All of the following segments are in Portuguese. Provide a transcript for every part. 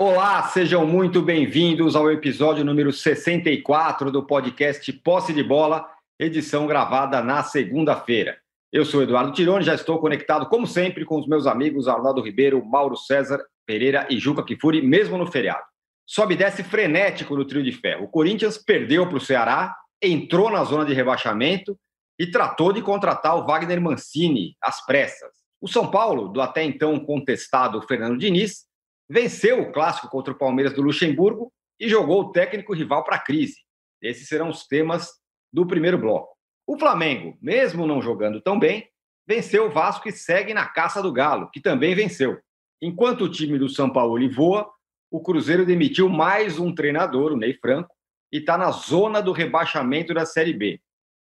Olá, sejam muito bem-vindos ao episódio número 64 do podcast Posse de Bola, edição gravada na segunda-feira. Eu sou Eduardo Tironi, já estou conectado, como sempre, com os meus amigos Arnaldo Ribeiro, Mauro César Pereira e Juca Kifuri, mesmo no feriado. Sobe e desce frenético no trio de ferro. O Corinthians perdeu para o Ceará, entrou na zona de rebaixamento e tratou de contratar o Wagner Mancini às pressas. O São Paulo, do até então contestado Fernando Diniz, venceu o clássico contra o Palmeiras do Luxemburgo e jogou o técnico rival para a crise. Esses serão os temas do primeiro bloco. O Flamengo, mesmo não jogando tão bem, venceu o Vasco e segue na caça do Galo, que também venceu. Enquanto o time do São Paulo voa, o Cruzeiro demitiu mais um treinador, o Ney Franco, e está na zona do rebaixamento da Série B.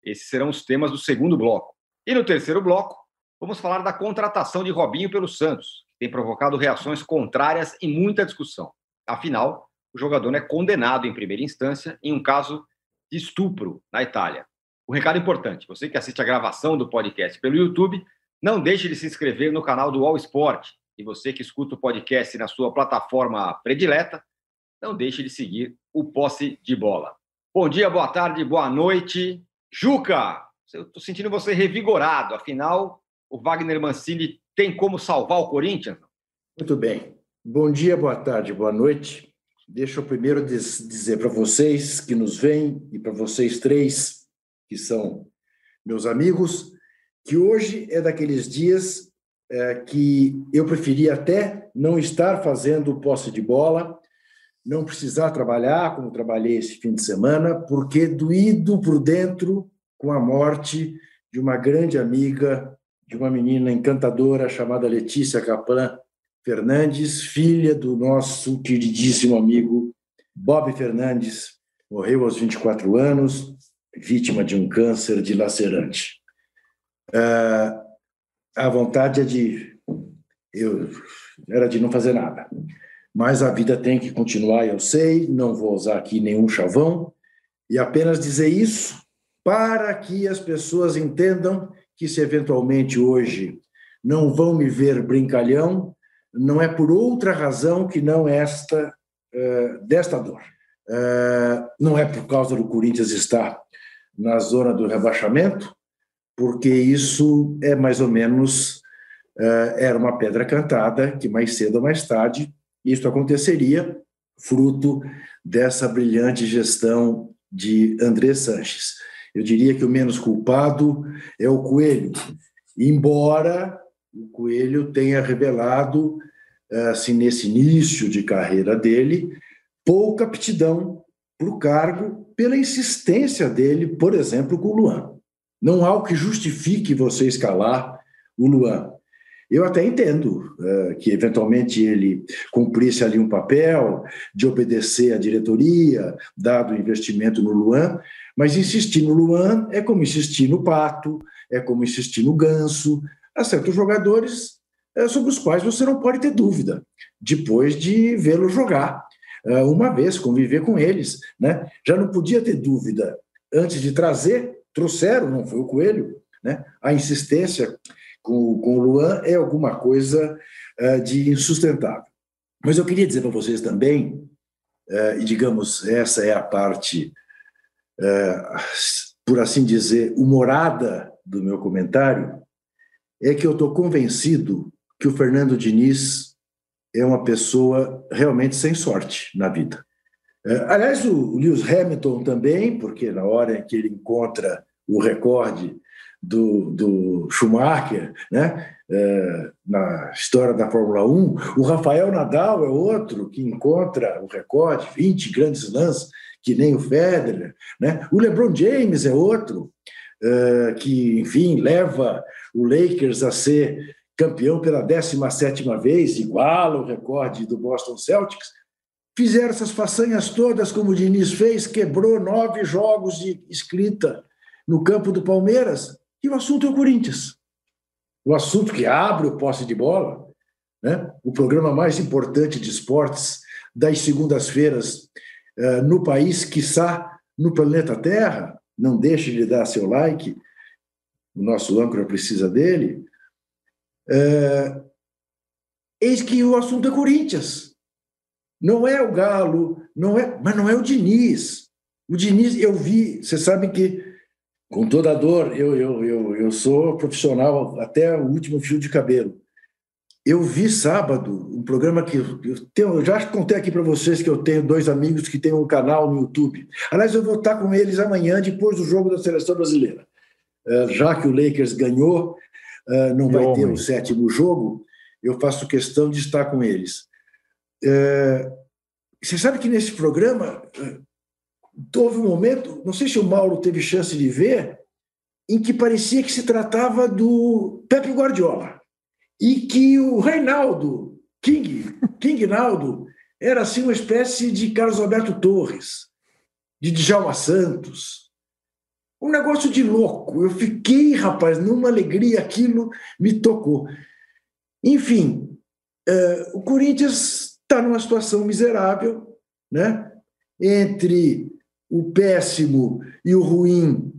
Esses serão os temas do segundo bloco. E no terceiro bloco, vamos falar da contratação de Robinho pelo Santos, tem provocado reações contrárias e muita discussão. Afinal, o jogador é condenado em primeira instância em um caso de estupro na Itália. Um recado importante: você que assiste a gravação do podcast pelo YouTube, não deixe de se inscrever no canal do All Sport. E você que escuta o podcast na sua plataforma predileta, não deixe de seguir o Posse de Bola. Bom dia, boa tarde, boa noite. Juca, eu estou sentindo você revigorado. Afinal, o Wagner Mancini tem como salvar o Corinthians? Muito bem. Bom dia, boa tarde, boa noite. Deixa eu primeiro dizer para vocês que nos veem e para vocês três, que são meus amigos, que hoje é daqueles dias é, que eu preferia até não estar fazendo posse de bola, não precisar trabalhar como trabalhei esse fim de semana, porque doído por dentro com a morte de uma grande amiga de uma menina encantadora chamada Letícia Caplan Fernandes, filha do nosso queridíssimo amigo Bob Fernandes. Morreu aos 24 anos, vítima de um câncer dilacerante. Uh, a vontade é de. Eu, era de não fazer nada. Mas a vida tem que continuar, eu sei, não vou usar aqui nenhum chavão, e apenas dizer isso para que as pessoas entendam que se eventualmente hoje não vão me ver brincalhão, não é por outra razão que não esta uh, desta dor. Uh, não é por causa do Corinthians estar na zona do rebaixamento, porque isso é mais ou menos uh, era uma pedra cantada que mais cedo ou mais tarde isso aconteceria, fruto dessa brilhante gestão de André Sanches. Eu diria que o menos culpado é o Coelho, embora o Coelho tenha revelado, assim, nesse início de carreira dele, pouca aptidão para o cargo pela insistência dele, por exemplo, com o Luan. Não há o que justifique você escalar o Luan. Eu até entendo uh, que, eventualmente, ele cumprisse ali um papel de obedecer à diretoria, dado o investimento no Luan, mas insistir no Luan é como insistir no Pato, é como insistir no Ganso. Há certos jogadores uh, sobre os quais você não pode ter dúvida, depois de vê-lo jogar uh, uma vez, conviver com eles. Né? Já não podia ter dúvida antes de trazer, trouxeram, não foi o Coelho, né? a insistência com, com o Luan é alguma coisa uh, de insustentável. Mas eu queria dizer para vocês também, uh, e digamos, essa é a parte, uh, por assim dizer, humorada do meu comentário, é que eu estou convencido que o Fernando Diniz é uma pessoa realmente sem sorte na vida. Aliás, o Lewis Hamilton também, porque na hora em que ele encontra o recorde do, do Schumacher, né? É, na história da Fórmula 1. O Rafael Nadal é outro que encontra o recorde, 20 grandes lãs, que nem o Federer. Né? O LeBron James é outro é, que, enfim, leva o Lakers a ser campeão pela 17ª vez, iguala o recorde do Boston Celtics. Fizeram essas façanhas todas como o Diniz fez, quebrou nove jogos de escrita no campo do Palmeiras, e o assunto é o Corinthians. O assunto que abre o posse de bola, né? o programa mais importante de esportes das segundas-feiras uh, no país, quiçá no planeta Terra. Não deixe de dar seu like, o nosso âncora precisa dele. Uh, eis que o assunto é Corinthians. Não é o Galo, não é, mas não é o Diniz. O Diniz, eu vi, você sabe que, com toda a dor, eu, eu, eu, eu sou profissional até o último fio de cabelo. Eu vi sábado um programa que eu, tenho, eu já contei aqui para vocês que eu tenho dois amigos que têm um canal no YouTube. Aliás, eu vou estar com eles amanhã, depois do jogo da seleção brasileira. Uh, já que o Lakers ganhou, uh, não vai ter o um sétimo jogo, eu faço questão de estar com eles. Uh, você sabe que nesse programa houve um momento, não sei se o Mauro teve chance de ver, em que parecia que se tratava do Pepe Guardiola e que o Reinaldo, King, King Naldo, era assim uma espécie de Carlos Alberto Torres, de Djalma Santos. Um negócio de louco. Eu fiquei, rapaz, numa alegria, aquilo me tocou. Enfim, uh, o Corinthians está numa situação miserável, né? entre o péssimo e o ruim,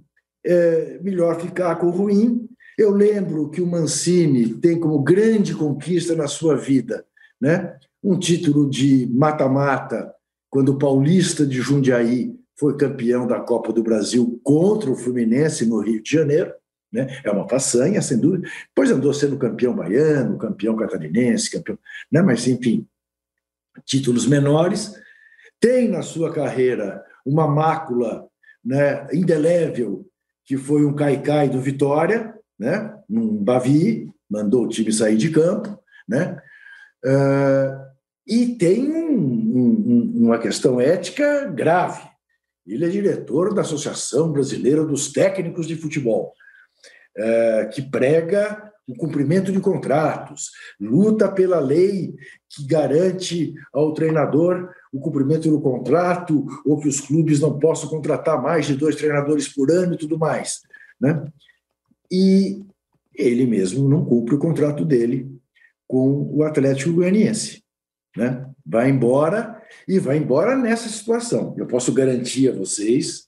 é melhor ficar com o ruim. Eu lembro que o Mancini tem como grande conquista na sua vida né, um título de mata-mata, quando o Paulista de Jundiaí foi campeão da Copa do Brasil contra o Fluminense no Rio de Janeiro. Né? É uma façanha, sem dúvida. Depois andou sendo campeão baiano, campeão catarinense, campeão. Né? Mas, enfim, títulos menores. Tem na sua carreira uma mácula né, indelével, que foi um caicai do Vitória, né, num Bavi, mandou o time sair de campo, né, uh, e tem um, um, uma questão ética grave. Ele é diretor da Associação Brasileira dos Técnicos de Futebol, uh, que prega o cumprimento de contratos, luta pela lei que garante ao treinador o cumprimento do contrato, ou que os clubes não possam contratar mais de dois treinadores por ano e tudo mais. Né? E ele mesmo não cumpre o contrato dele com o Atlético Goianiense. Né? Vai embora e vai embora nessa situação. Eu posso garantir a vocês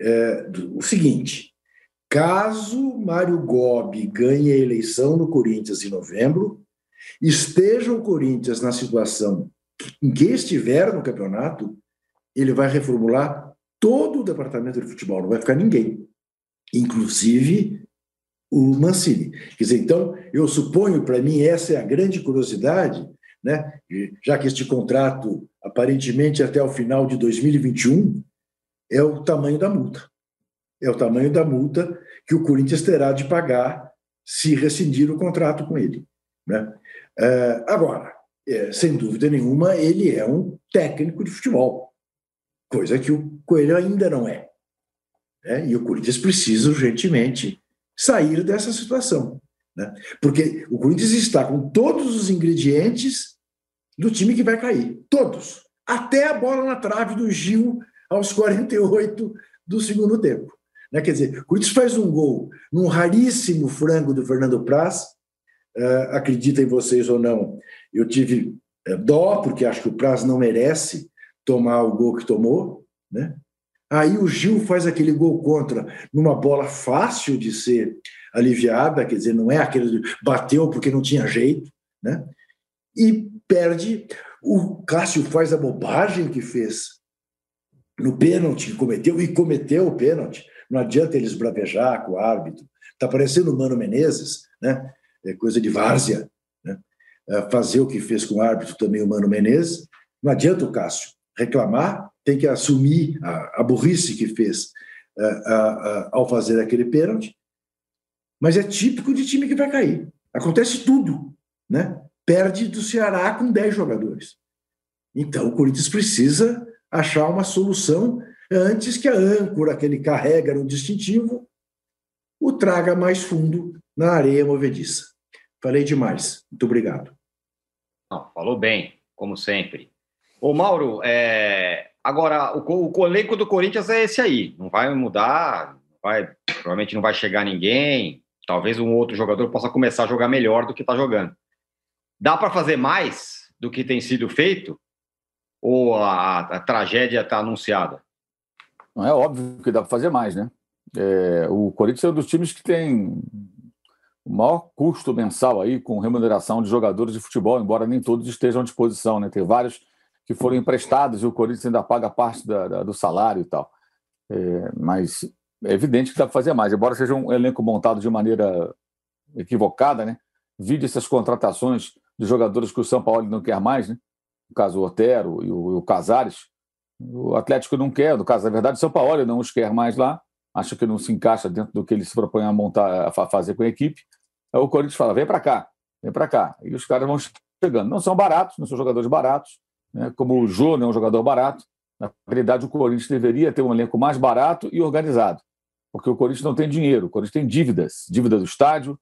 é, o seguinte: Caso Mário Gobi ganhe a eleição no Corinthians em novembro, esteja o Corinthians na situação que estiver no campeonato, ele vai reformular todo o departamento de futebol, não vai ficar ninguém, inclusive o Mancini. Quer dizer, então, eu suponho, para mim, essa é a grande curiosidade, né? já que este contrato, aparentemente até o final de 2021, é o tamanho da multa é o tamanho da multa que o Corinthians terá de pagar se rescindir o contrato com ele. Né? É, agora, é, sem dúvida nenhuma, ele é um técnico de futebol, coisa que o Coelho ainda não é. Né? E o Corinthians precisa urgentemente sair dessa situação. Né? Porque o Corinthians está com todos os ingredientes do time que vai cair. Todos. Até a bola na trave do Gil aos 48 do segundo tempo. Né? Quer dizer, o Corinthians faz um gol num raríssimo frango do Fernando Praz. Uh, acreditem vocês ou não, eu tive uh, dó, porque acho que o Praz não merece tomar o gol que tomou. Né? Aí o Gil faz aquele gol contra numa bola fácil de ser aliviada, quer dizer, não é aquele bateu porque não tinha jeito, né? E perde. O Cássio faz a bobagem que fez no pênalti que cometeu, e cometeu o pênalti. Não adianta eles bravejar com o árbitro. Está parecendo o Mano Menezes, né? É coisa de várzea. Né? É fazer o que fez com o árbitro também o Mano Menezes. Não adianta o Cássio reclamar, tem que assumir a, a burrice que fez a, a, ao fazer aquele pênalti. Mas é típico de time que vai cair. Acontece tudo. Né? Perde do Ceará com 10 jogadores. Então o Corinthians precisa achar uma solução antes que a âncora que ele carrega no distintivo o traga mais fundo na areia movediça. Falei demais. Muito obrigado. Não, falou bem, como sempre. Ô, Mauro, é... agora, o, o elenco do Corinthians é esse aí. Não vai mudar, vai... provavelmente não vai chegar ninguém. Talvez um outro jogador possa começar a jogar melhor do que está jogando. Dá para fazer mais do que tem sido feito? Ou a, a tragédia está anunciada? Não é óbvio que dá para fazer mais, né? É, o Corinthians é um dos times que tem o maior custo mensal aí com remuneração de jogadores de futebol, embora nem todos estejam à disposição, né? Tem vários que foram emprestados e o Corinthians ainda paga parte da, da, do salário e tal. É, mas é evidente que dá para fazer mais, embora seja um elenco montado de maneira equivocada, né? Vide essas contratações de jogadores que o São Paulo não quer mais, né? No caso, o Otero e o, o Casares. O Atlético não quer, no caso, na verdade, o São Paulo não os quer mais lá, acha que não se encaixa dentro do que ele se propõe a montar, a fazer com a equipe. Aí o Corinthians fala: vem para cá, vem para cá. E os caras vão chegando. Não são baratos, não são jogadores baratos, né? como o Jô não é um jogador barato. Na realidade, o Corinthians deveria ter um elenco mais barato e organizado, porque o Corinthians não tem dinheiro, o Corinthians tem dívidas dívida do estádio,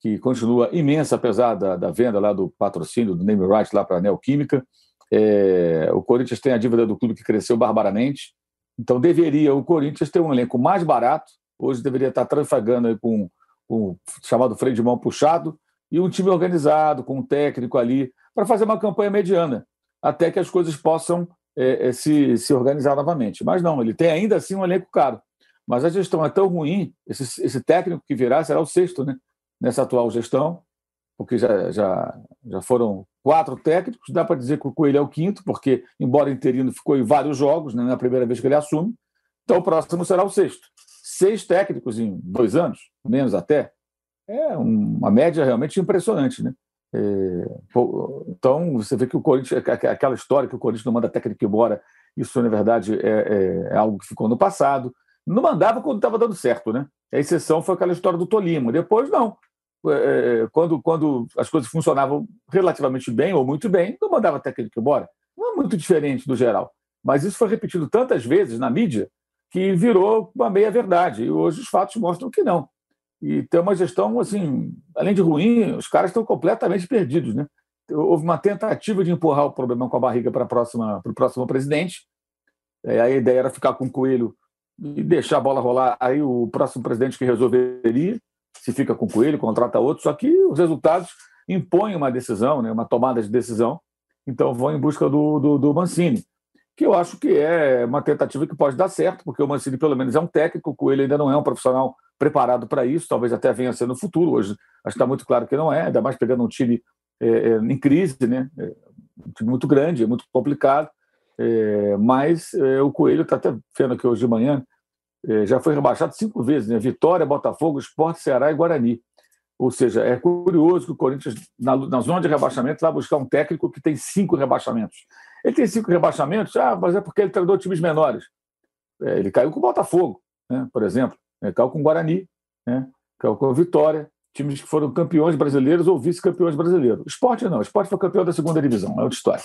que continua imensa, apesar da, da venda lá do patrocínio do name right lá para a Neoquímica. É, o Corinthians tem a dívida do clube que cresceu barbaramente. Então, deveria o Corinthians ter um elenco mais barato. Hoje deveria estar trafegando com, com o chamado freio de mão puxado e um time organizado, com um técnico ali, para fazer uma campanha mediana, até que as coisas possam é, é, se, se organizar novamente. Mas não, ele tem ainda assim um elenco caro. Mas a gestão é tão ruim, esse, esse técnico que virá será o sexto né, nessa atual gestão, porque já, já, já foram quatro técnicos, dá para dizer que o Coelho é o quinto, porque, embora interino, ficou em vários jogos, né, na primeira vez que ele assume, então o próximo será o sexto. Seis técnicos em dois anos, menos até, é uma média realmente impressionante, né? É, então, você vê que o Corinthians, aquela história que o Corinthians não manda técnico embora, isso, na verdade, é, é, é algo que ficou no passado. Não mandava quando estava dando certo, né? A exceção foi aquela história do Tolima. Depois, não. É, é, quando, quando as coisas funcionavam relativamente bem ou muito bem, não mandava técnico embora. Não é muito diferente do geral. Mas isso foi repetido tantas vezes na mídia que virou uma meia-verdade. E hoje os fatos mostram que não e ter uma gestão, assim, além de ruim, os caras estão completamente perdidos, né? Houve uma tentativa de empurrar o problema com a barriga para o próximo presidente. É, a ideia era ficar com o Coelho e deixar a bola rolar. Aí o próximo presidente que resolveria, se fica com o Coelho, contrata outro. Só que os resultados impõem uma decisão, né, uma tomada de decisão. Então vão em busca do, do, do Mancini, que eu acho que é uma tentativa que pode dar certo, porque o Mancini, pelo menos, é um técnico, o Coelho ainda não é um profissional preparado para isso, talvez até venha a ser no futuro. Hoje acho que está muito claro que não é, ainda mais pegando um time é, é, em crise, né? É, um time muito grande, é muito complicado. É, mas é, o Coelho está até vendo aqui hoje de manhã, já foi rebaixado cinco vezes, né? Vitória, Botafogo, Esporte, Ceará e Guarani. Ou seja, é curioso que o Corinthians, na, na zona de rebaixamento, vai buscar um técnico que tem cinco rebaixamentos. Ele tem cinco rebaixamentos, ah, mas é porque ele treinou times menores. ele caiu com o Botafogo, né, por exemplo. É, caiu com o Guarani, né? caiu com o Vitória, times que foram campeões brasileiros ou vice-campeões brasileiros. Esporte não, esporte foi campeão da segunda divisão, é outra história.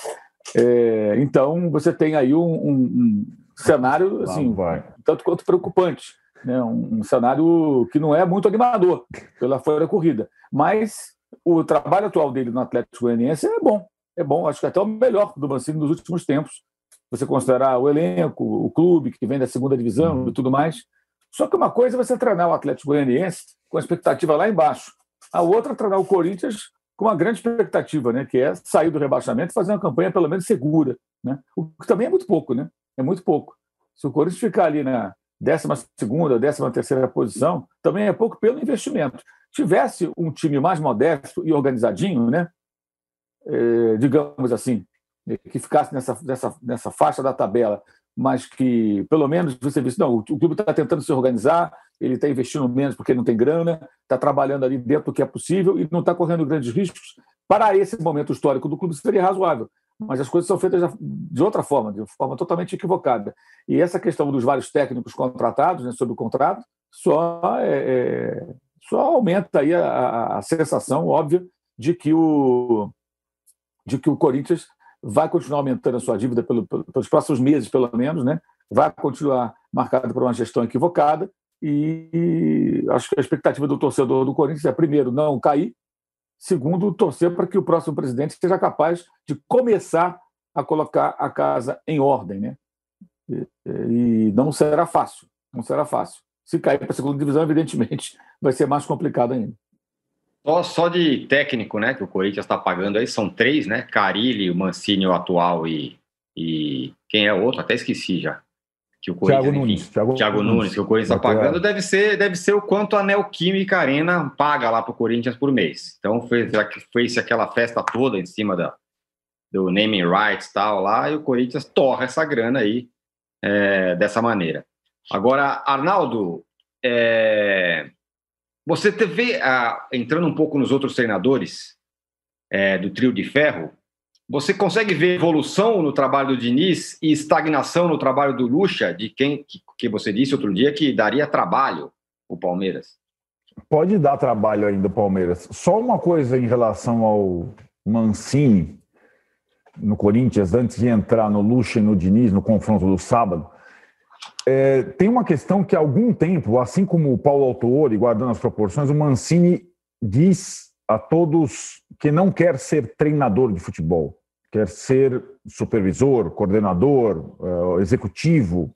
É, então, você tem aí um, um cenário assim, tanto quanto preocupante. Né? Um, um, cenário que não é muito animador pela fora corrida. Mas o trabalho atual dele no Atlético Goianiense é bom. É bom, acho que até o melhor do Mancini nos últimos tempos. Você considerar o elenco, o clube que vem da segunda divisão uhum. e tudo mais. Só que uma coisa é você treinar o Atlético Goianiense com a expectativa lá embaixo. A outra é treinar o Corinthians com uma grande expectativa, né? que é sair do rebaixamento e fazer uma campanha pelo menos segura. Né? O que também é muito pouco, né? É muito pouco. Se o Corinthians ficar ali na 12 segunda, 13 terceira posição, também é pouco pelo investimento. Tivesse um time mais modesto e organizadinho, né? É, digamos assim, que ficasse nessa, nessa, nessa faixa da tabela mas que pelo menos você vê, não, o clube está tentando se organizar, ele está investindo menos porque não tem grana, está trabalhando ali dentro do que é possível e não está correndo grandes riscos. Para esse momento histórico do clube seria razoável, mas as coisas são feitas de outra forma, de forma totalmente equivocada. E essa questão dos vários técnicos contratados, né, sob o contrato, só, é, é, só aumenta aí a, a sensação óbvia de que o de que o Corinthians vai continuar aumentando a sua dívida pelo, pelos próximos meses, pelo menos, né? vai continuar marcado por uma gestão equivocada. E acho que a expectativa do torcedor do Corinthians é, primeiro, não cair, segundo, torcer para que o próximo presidente seja capaz de começar a colocar a casa em ordem. Né? E, não será fácil, não será fácil. Se cair para a segunda divisão, evidentemente, vai ser mais complicado ainda. Só, só de técnico, né, que o Corinthians está pagando aí, são três, né? Carilli, o Mancini, o atual e, e quem é o outro? Até esqueci já. Que o Corinthians, Thiago enfim, Nunes. Thiago, Thiago Nunes, Nunes, que o Corinthians está pagando, deve ser, deve ser o quanto a Neoquímica Arena paga lá para o Corinthians por mês. Então, fez, fez aquela festa toda em cima da, do naming rights tal lá, e o Corinthians torra essa grana aí é, dessa maneira. Agora, Arnaldo, é, você teve, ah, entrando um pouco nos outros treinadores é, do trio de ferro, você consegue ver evolução no trabalho do Diniz e estagnação no trabalho do Lucha, de quem que, você disse outro dia que daria trabalho o Palmeiras? Pode dar trabalho ainda o Palmeiras. Só uma coisa em relação ao Mancini no Corinthians, antes de entrar no Lucha e no Diniz, no confronto do sábado. É, tem uma questão que há algum tempo, assim como o Paulo Autori, guardando as proporções, o Mancini diz a todos que não quer ser treinador de futebol, quer ser supervisor, coordenador, uh, executivo.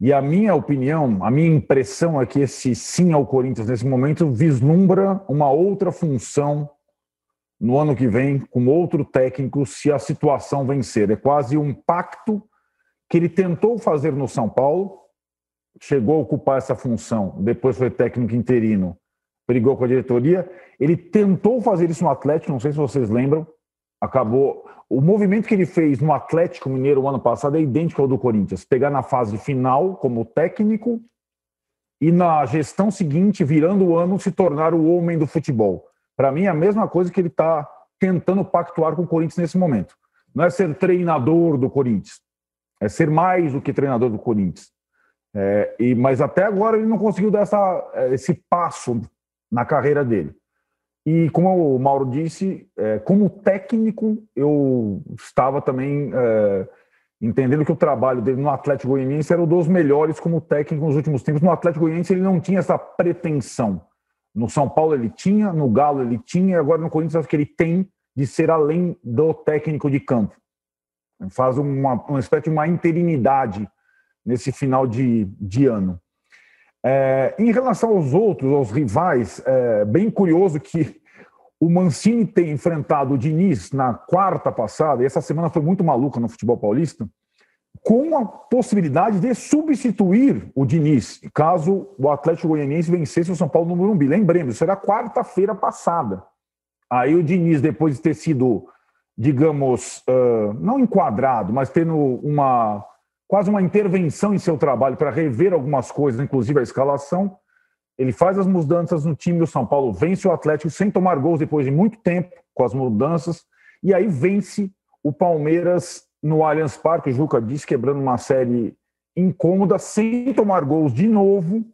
E a minha opinião, a minha impressão é que esse sim ao Corinthians nesse momento vislumbra uma outra função no ano que vem com outro técnico se a situação vencer. É quase um pacto que ele tentou fazer no São Paulo, chegou a ocupar essa função, depois foi técnico interino brigou com a diretoria. Ele tentou fazer isso no Atlético, não sei se vocês lembram. Acabou. O movimento que ele fez no Atlético Mineiro o ano passado é idêntico ao do Corinthians. Pegar na fase final como técnico e na gestão seguinte, virando o ano, se tornar o homem do futebol. Para mim, é a mesma coisa que ele está tentando pactuar com o Corinthians nesse momento. Não é ser treinador do Corinthians, é ser mais do que treinador do Corinthians. É, e, mas até agora ele não conseguiu dar essa, esse passo na carreira dele. E como o Mauro disse, é, como técnico, eu estava também é, entendendo que o trabalho dele no Atlético Goianiense era um dos melhores como técnico nos últimos tempos. No Atlético Goianiense ele não tinha essa pretensão. No São Paulo ele tinha, no Galo ele tinha, e agora no Corinthians acho que ele tem de ser além do técnico de campo. Faz uma, uma espécie de uma interinidade nesse final de, de ano. É, em relação aos outros, aos rivais, é bem curioso que o Mancini tem enfrentado o Diniz na quarta passada, e essa semana foi muito maluca no futebol paulista, com a possibilidade de substituir o Diniz, caso o Atlético Goianiense vencesse o São Paulo no Morumbi. Lembremos, isso era quarta-feira passada. Aí o Diniz, depois de ter sido, digamos, não enquadrado, mas tendo uma quase uma intervenção em seu trabalho para rever algumas coisas, inclusive a escalação. Ele faz as mudanças no time do São Paulo, vence o Atlético sem tomar gols depois de muito tempo com as mudanças, e aí vence o Palmeiras no Allianz Parque, o Juca disse, quebrando uma série incômoda, sem tomar gols de novo,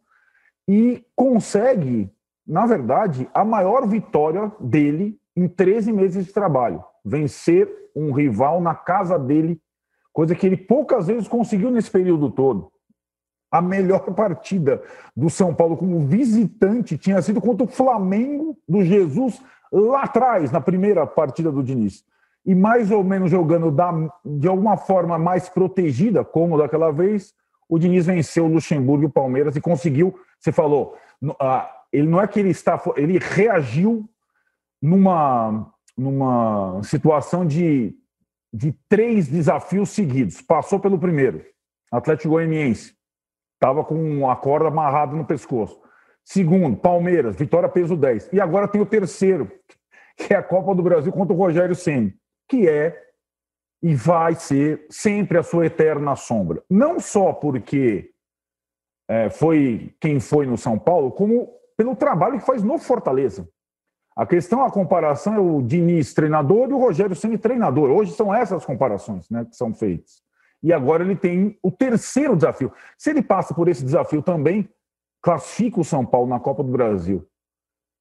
e consegue, na verdade, a maior vitória dele em 13 meses de trabalho. Vencer um rival na casa dele coisa que ele poucas vezes conseguiu nesse período todo. A melhor partida do São Paulo como visitante tinha sido contra o Flamengo do Jesus lá atrás, na primeira partida do Diniz. E mais ou menos jogando da, de alguma forma mais protegida, como daquela vez, o Diniz venceu o Luxemburgo e o Palmeiras e conseguiu. Você falou, ele não é que ele está, ele reagiu numa, numa situação de de três desafios seguidos. Passou pelo primeiro, Atlético Goianiense, estava com a corda amarrada no pescoço. Segundo, Palmeiras, vitória peso 10. E agora tem o terceiro, que é a Copa do Brasil contra o Rogério Ceni, que é e vai ser sempre a sua eterna sombra. Não só porque é, foi quem foi no São Paulo, como pelo trabalho que faz no Fortaleza. A questão, a comparação é o Diniz treinador e o Rogério Ceni treinador. Hoje são essas comparações né, que são feitas. E agora ele tem o terceiro desafio. Se ele passa por esse desafio também, classifica o São Paulo na Copa do Brasil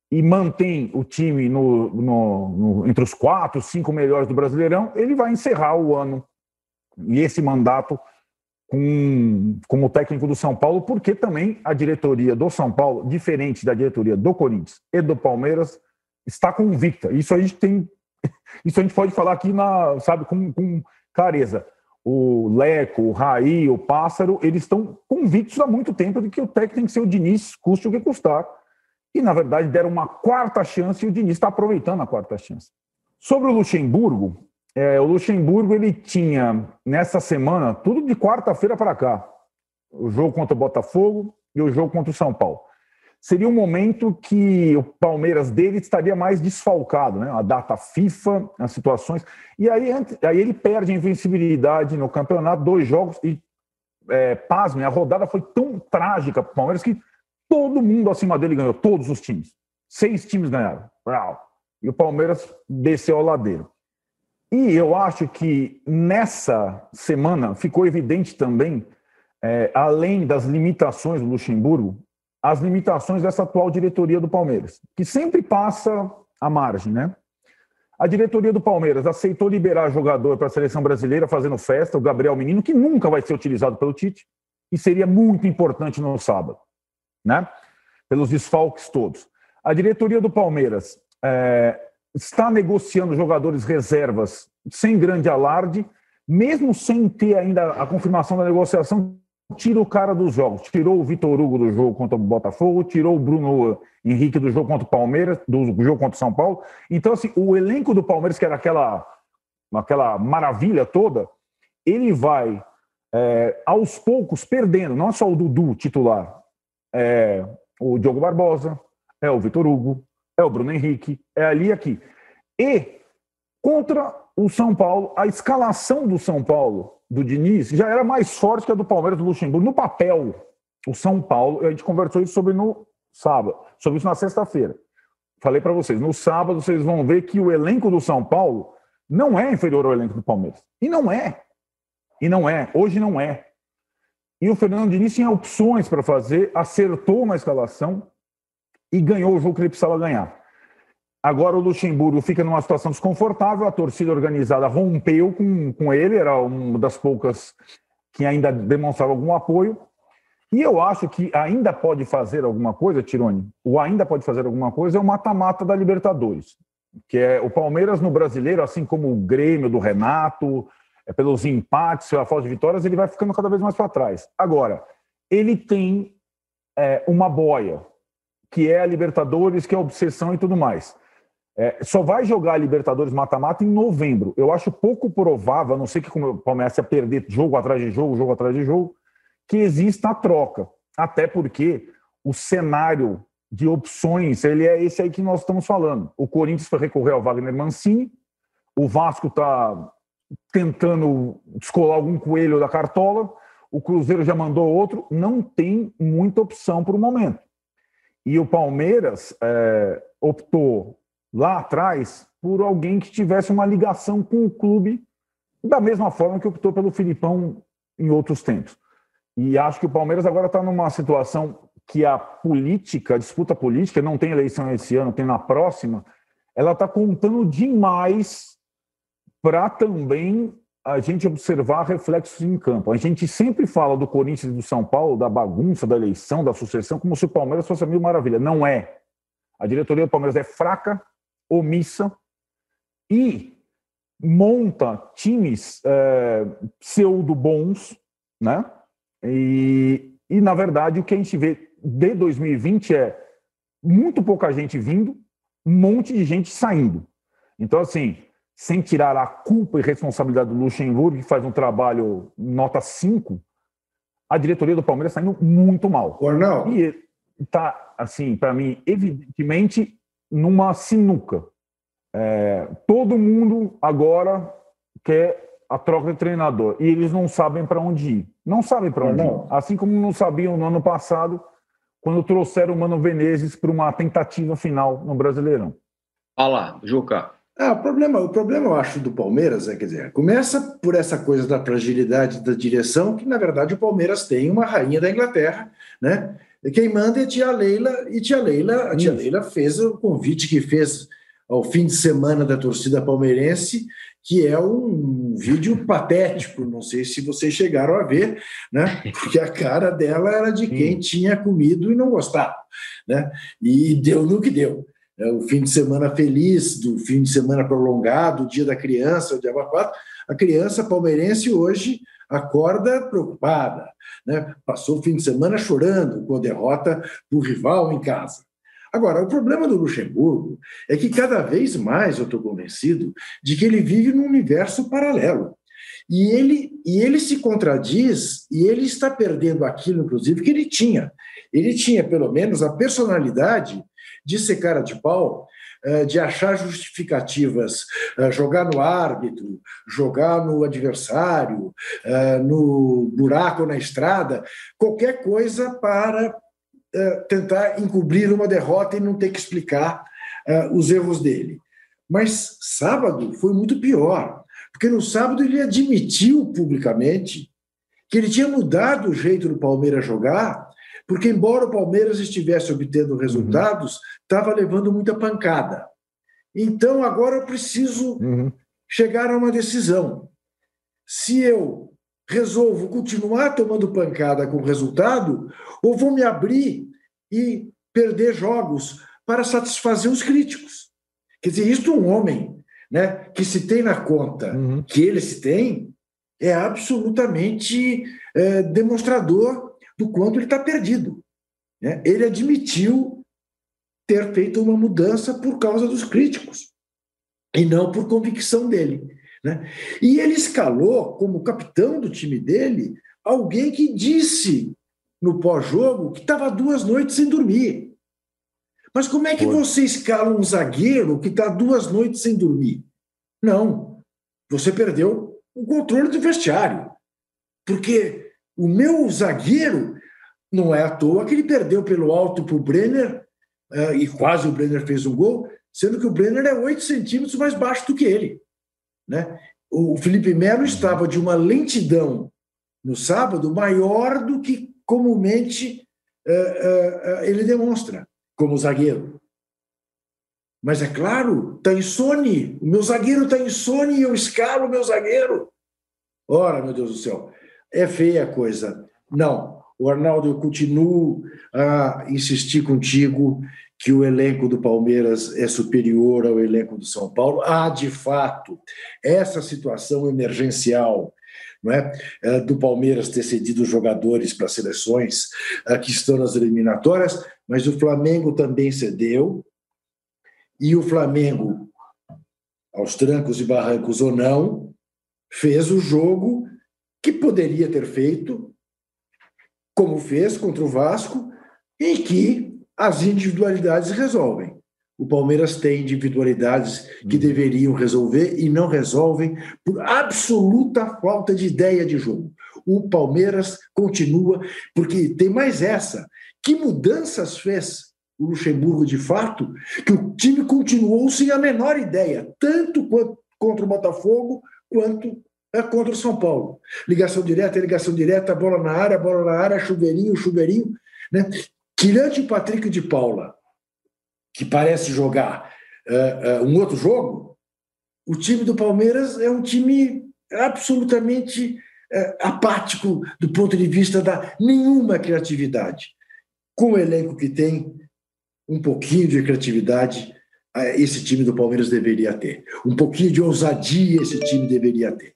e mantém o time no, no, no, entre os quatro, cinco melhores do Brasileirão, ele vai encerrar o ano e esse mandato com, como técnico do São Paulo, porque também a diretoria do São Paulo, diferente da diretoria do Corinthians e do Palmeiras, está convicta. Isso a gente tem, isso a gente pode falar aqui na, sabe, com, com clareza. O Leco, o Raí, o Pássaro, eles estão convictos há muito tempo de que o técnico tem que ser o Diniz, custe o que custar. E, na verdade, deram uma quarta chance e o Diniz está aproveitando a quarta chance. Sobre o Luxemburgo, é, o Luxemburgo ele tinha, nessa semana, tudo de quarta-feira para cá, o jogo contra o Botafogo e o jogo contra o São Paulo. Seria um momento que o Palmeiras dele estaria mais desfalcado, né? A data FIFA, as situações. E aí, aí ele perde a invencibilidade no campeonato, dois jogos, e é, pasmem, a rodada foi tão trágica para o Palmeiras que todo mundo acima dele ganhou, todos os times. Seis times ganharam. E o Palmeiras desceu ao ladeiro. E eu acho que nessa semana ficou evidente também, é, além das limitações do Luxemburgo, as limitações dessa atual diretoria do Palmeiras, que sempre passa a margem, né? A diretoria do Palmeiras aceitou liberar jogador para a seleção brasileira fazendo festa, o Gabriel Menino, que nunca vai ser utilizado pelo Tite, e seria muito importante no sábado, né? Pelos desfalques todos. A diretoria do Palmeiras é, está negociando jogadores reservas sem grande alarde, mesmo sem ter ainda a confirmação da negociação, tira o cara dos jogos. Tirou o Vitor Hugo do jogo contra o Botafogo, tirou o Bruno Henrique do jogo contra o Palmeiras, do jogo contra o São Paulo. Então, assim, o elenco do Palmeiras, que era aquela, aquela maravilha toda, ele vai é, aos poucos perdendo, não só o Dudu titular, é, o Diogo Barbosa, é o Vitor Hugo, é o Bruno Henrique, é ali e aqui. E contra o São Paulo, a escalação do São Paulo do Diniz já era mais forte que a do Palmeiras do Luxemburgo. No papel, o São Paulo, a gente conversou isso sobre no sábado, sobre isso na sexta-feira. Falei para vocês, no sábado vocês vão ver que o elenco do São Paulo não é inferior ao elenco do Palmeiras. E não é. E não é. Hoje não é. E o Fernando Diniz tinha opções para fazer, acertou uma escalação e ganhou o jogo que ele precisava ganhar. Agora o Luxemburgo fica numa situação desconfortável, a torcida organizada rompeu com, com ele, era uma das poucas que ainda demonstrava algum apoio. E eu acho que ainda pode fazer alguma coisa, Tirone, o ainda pode fazer alguma coisa é o mata-mata da Libertadores, que é o Palmeiras no brasileiro, assim como o Grêmio do Renato, é pelos empates, pela falta de vitórias, ele vai ficando cada vez mais para trás. Agora, ele tem é, uma boia, que é a Libertadores, que é a obsessão e tudo mais. É, só vai jogar a Libertadores mata-mata em novembro. Eu acho pouco provável, a não ser que comece a perder jogo atrás de jogo, jogo atrás de jogo, que exista a troca. Até porque o cenário de opções, ele é esse aí que nós estamos falando. O Corinthians foi recorrer ao Wagner Mancini, o Vasco está tentando descolar algum coelho da cartola, o Cruzeiro já mandou outro, não tem muita opção para o momento. E o Palmeiras é, optou lá atrás por alguém que tivesse uma ligação com o clube, da mesma forma que optou pelo Filipão em outros tempos. E acho que o Palmeiras agora está numa situação que a política, a disputa política, não tem eleição esse ano, tem na próxima, ela está contando demais para também a gente observar reflexos em campo. A gente sempre fala do Corinthians e do São Paulo, da bagunça, da eleição, da sucessão, como se o Palmeiras fosse a mil maravilha. Não é. A diretoria do Palmeiras é fraca, omissa e monta times é, pseudo-bons, né? E, e, na verdade, o que a gente vê de 2020 é muito pouca gente vindo, um monte de gente saindo. Então, assim, sem tirar a culpa e responsabilidade do Luxemburgo, que faz um trabalho nota 5, a diretoria do Palmeiras está indo muito mal. Cornel. E está, assim, para mim, evidentemente, numa sinuca. É, todo mundo agora quer a troca de treinador e eles não sabem para onde ir. Não sabem para onde não. ir. Assim como não sabiam no ano passado, quando trouxeram o Mano Venezes para uma tentativa final no Brasileirão. Olha lá, Juca. Ah, o problema, o problema, eu acho, do Palmeiras é, quer dizer, começa por essa coisa da fragilidade da direção, que na verdade o Palmeiras tem uma rainha da Inglaterra, né? Quem manda é tia Leila, e tia Leila, a tia. Leila fez o convite que fez ao fim de semana da torcida palmeirense, que é um vídeo patético, não sei se vocês chegaram a ver, né? Porque a cara dela era de quem tinha comido e não gostava, né? E deu no que deu. É, o fim de semana feliz, do fim de semana prolongado, o dia da criança, o dia 4, a criança palmeirense hoje acorda preocupada, né? Passou o fim de semana chorando com a derrota do rival em casa. Agora, o problema do Luxemburgo é que cada vez mais eu estou convencido de que ele vive num universo paralelo. E ele, e ele se contradiz e ele está perdendo aquilo, inclusive, que ele tinha. Ele tinha, pelo menos, a personalidade de ser cara de pau, de achar justificativas, eh, jogar no árbitro, jogar no adversário, eh, no buraco na estrada, qualquer coisa para tentar encobrir uma derrota e não ter que explicar os erros dele. Mas sábado foi muito pior. Porque no sábado ele admitiu publicamente que ele tinha mudado o jeito do Palmeiras jogar, porque embora o Palmeiras estivesse obtendo resultados, estava uhum. levando muita pancada. Então agora eu preciso uhum. chegar a uma decisão. Se eu resolvo continuar tomando pancada com resultado, ou vou me abrir e perder jogos para satisfazer os críticos. Quer dizer, isto um homem né, que se tem na conta uhum. que ele se tem, é absolutamente é, demonstrador do quanto ele está perdido. Né? Ele admitiu ter feito uma mudança por causa dos críticos e não por convicção dele. Né? E ele escalou como capitão do time dele alguém que disse no pós-jogo que estava duas noites sem dormir. Mas como é que você escala um zagueiro que está duas noites sem dormir? Não. Você perdeu o controle do vestiário. Porque o meu zagueiro, não é à toa que ele perdeu pelo alto para o Brenner, uh, e quase o Brenner fez um gol, sendo que o Brenner é 8 centímetros mais baixo do que ele. Né? O Felipe Melo estava de uma lentidão no sábado maior do que comumente uh, uh, ele demonstra como zagueiro. Mas é claro, está insone. O meu zagueiro está insone e eu escalo o meu zagueiro. Ora, meu Deus do céu, é feia a coisa. Não, o Arnaldo, eu continuo a insistir contigo que o elenco do Palmeiras é superior ao elenco do São Paulo. Há, de fato, essa situação emergencial não é? é do Palmeiras ter cedido jogadores para seleções é, que estão nas eliminatórias, mas o Flamengo também cedeu, e o Flamengo, aos trancos e barrancos ou não, fez o jogo que poderia ter feito, como fez contra o Vasco, em que as individualidades resolvem. O Palmeiras tem individualidades que uhum. deveriam resolver e não resolvem por absoluta falta de ideia de jogo. O Palmeiras continua, porque tem mais essa. Que mudanças fez o Luxemburgo de fato, que o time continuou sem a menor ideia, tanto quanto contra o Botafogo quanto é, contra o São Paulo. Ligação direta, ligação direta, bola na área, bola na área, chuveirinho, chuveirinho. Né? Tirante o Patrick de Paula, que parece jogar uh, uh, um outro jogo, o time do Palmeiras é um time absolutamente uh, apático do ponto de vista da nenhuma criatividade. Com o elenco que tem, um pouquinho de criatividade esse time do Palmeiras deveria ter. Um pouquinho de ousadia esse time deveria ter.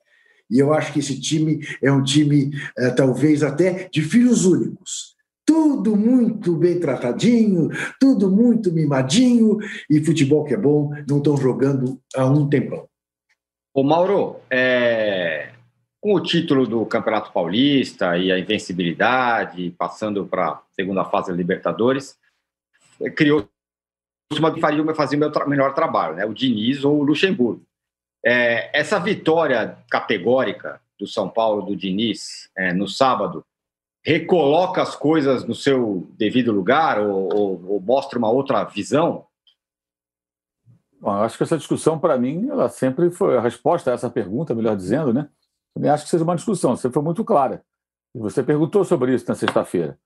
E eu acho que esse time é um time, é, talvez até, de filhos únicos. Tudo muito bem tratadinho, tudo muito mimadinho, e futebol que é bom, não estão jogando há um tempão. Ô Mauro, é... com o título do Campeonato Paulista e a invencibilidade, passando para a segunda fase da Libertadores, criou uma que faria, fazia o meu melhor trabalho, né? o Diniz ou o Luxemburgo. É, essa vitória categórica do São Paulo, do Diniz, é, no sábado, recoloca as coisas no seu devido lugar ou, ou, ou mostra uma outra visão? Bom, acho que essa discussão, para mim, ela sempre foi a resposta a essa pergunta, melhor dizendo, né? Também acho que seja uma discussão, sempre foi muito clara. Você perguntou sobre isso na sexta-feira.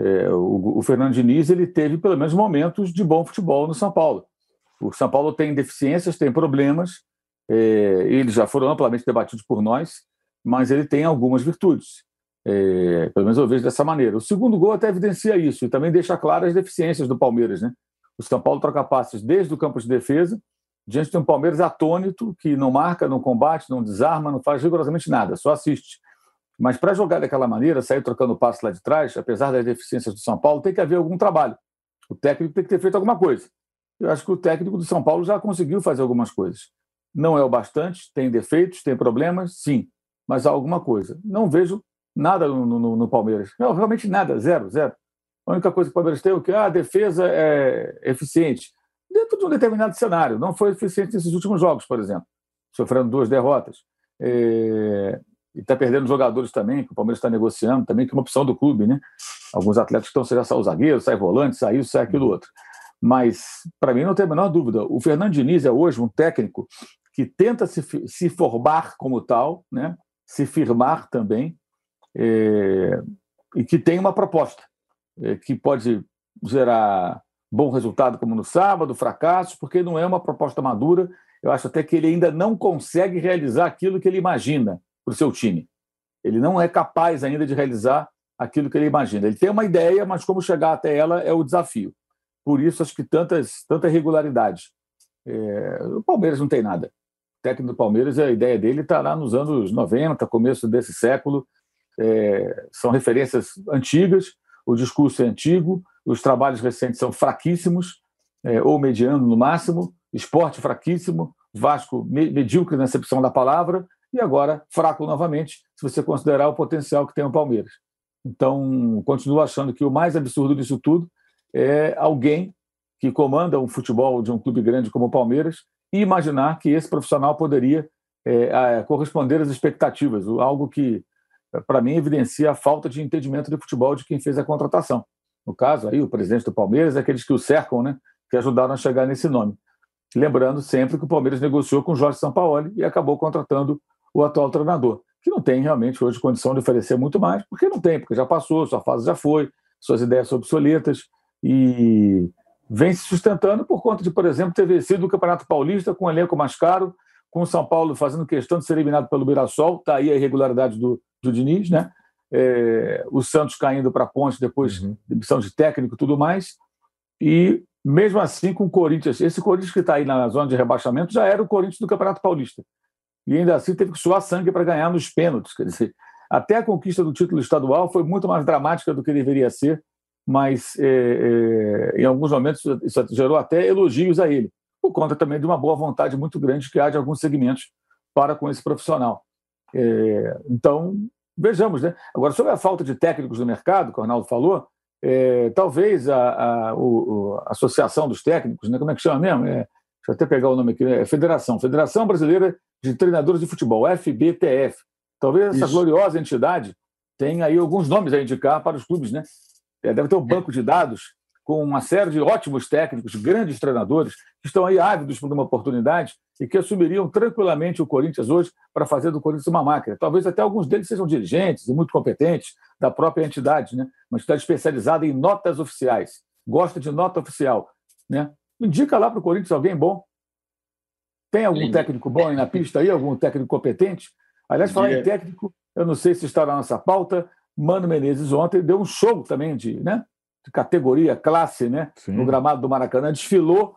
É, o, o Fernando Diniz ele teve pelo menos momentos de bom futebol no São Paulo. O São Paulo tem deficiências, tem problemas, é, eles já foram amplamente debatidos por nós, mas ele tem algumas virtudes. É, pelo menos eu vejo dessa maneira. O segundo gol até evidencia isso e também deixa claras as deficiências do Palmeiras. Né? O São Paulo troca passes desde o campo de defesa, diante de um Palmeiras atônito, que não marca, não combate, não desarma, não faz rigorosamente nada, só assiste. Mas para jogar daquela maneira, sair trocando passe lá de trás, apesar das deficiências do São Paulo, tem que haver algum trabalho. O técnico tem que ter feito alguma coisa. Eu acho que o técnico do São Paulo já conseguiu fazer algumas coisas. Não é o bastante, tem defeitos, tem problemas, sim. mas há alguma coisa. Não vejo nada no, no, no Palmeiras. Não, realmente nada, zero, zero. A única coisa que o Palmeiras tem é que ah, a defesa é eficiente. Dentro de um determinado cenário. Não foi eficiente nesses últimos jogos, por exemplo, sofrendo duas derrotas. É... E está perdendo jogadores também, que o Palmeiras está negociando também, que é uma opção do clube, né? Alguns atletas estão, seja sai o zagueiro, sai volante, sai isso, sai aquilo outro. Mas, para mim, não tem a menor dúvida. O Fernando Diniz é hoje um técnico que tenta se, se formar como tal, né? se firmar também, é, e que tem uma proposta é, que pode gerar bom resultado, como no sábado, fracasso, porque não é uma proposta madura. Eu acho até que ele ainda não consegue realizar aquilo que ele imagina para o seu time. Ele não é capaz ainda de realizar aquilo que ele imagina. Ele tem uma ideia, mas como chegar até ela é o desafio. Por isso, acho que tantas, tanta irregularidade. É, o Palmeiras não tem nada. Técnico do Palmeiras, a ideia dele está lá nos anos 90, começo desse século. É, são referências antigas, o discurso é antigo, os trabalhos recentes são fraquíssimos, é, ou mediano no máximo, esporte fraquíssimo, Vasco medíocre na acepção da palavra, e agora fraco novamente, se você considerar o potencial que tem o Palmeiras. Então, continuo achando que o mais absurdo disso tudo é alguém que comanda um futebol de um clube grande como o Palmeiras e imaginar que esse profissional poderia é, corresponder às expectativas, algo que, para mim, evidencia a falta de entendimento de futebol de quem fez a contratação. No caso, aí, o presidente do Palmeiras, aqueles que o cercam, né, que ajudaram a chegar nesse nome. Lembrando sempre que o Palmeiras negociou com Jorge Sampaoli e acabou contratando o atual treinador que não tem realmente hoje condição de oferecer muito mais, porque não tem, porque já passou, sua fase já foi, suas ideias são obsoletas e vem se sustentando por conta de, por exemplo, ter vencido o Campeonato Paulista com um elenco mais caro, com o São Paulo fazendo questão de ser eliminado pelo Mirassol, está aí a irregularidade do, do Diniz, né? É, o Santos caindo para a ponte depois uhum. de missão de técnico e tudo mais, e mesmo assim com o Corinthians, esse Corinthians que está aí na zona de rebaixamento já era o Corinthians do Campeonato Paulista e ainda assim teve que suar sangue para ganhar nos pênaltis. Quer dizer, até a conquista do título estadual foi muito mais dramática do que deveria ser, mas é, é, em alguns momentos isso gerou até elogios a ele, por conta também de uma boa vontade muito grande que há de alguns segmentos para com esse profissional. É, então, vejamos. Né? Agora, sobre a falta de técnicos no mercado, que o Arnaldo falou, é, talvez a, a, o, a, Associação dos Técnicos, né? como é que chama mesmo? É, deixa eu até pegar o nome aqui, é Federação, Federação Brasileira de Treinadores de Futebol, FBTF. Talvez essa Isso. gloriosa entidade tenha aí alguns nomes a indicar para os clubes, né? É, deve ter um banco de dados com uma série de ótimos técnicos, grandes treinadores, que estão aí ávidos por uma oportunidade e que assumiriam tranquilamente o Corinthians hoje para fazer do Corinthians uma máquina. Talvez até alguns deles sejam dirigentes e muito competentes da própria entidade, né? uma entidade especializada em notas oficiais, gosta de nota oficial. Né? Indica lá para o Corinthians alguém bom, tem algum Entendi. técnico bom aí na pista aí? Algum técnico competente? Aliás, falar em técnico, eu não sei se está na nossa pauta. Mano Menezes ontem deu um show também de, né, de categoria, classe, né, no gramado do Maracanã. Desfilou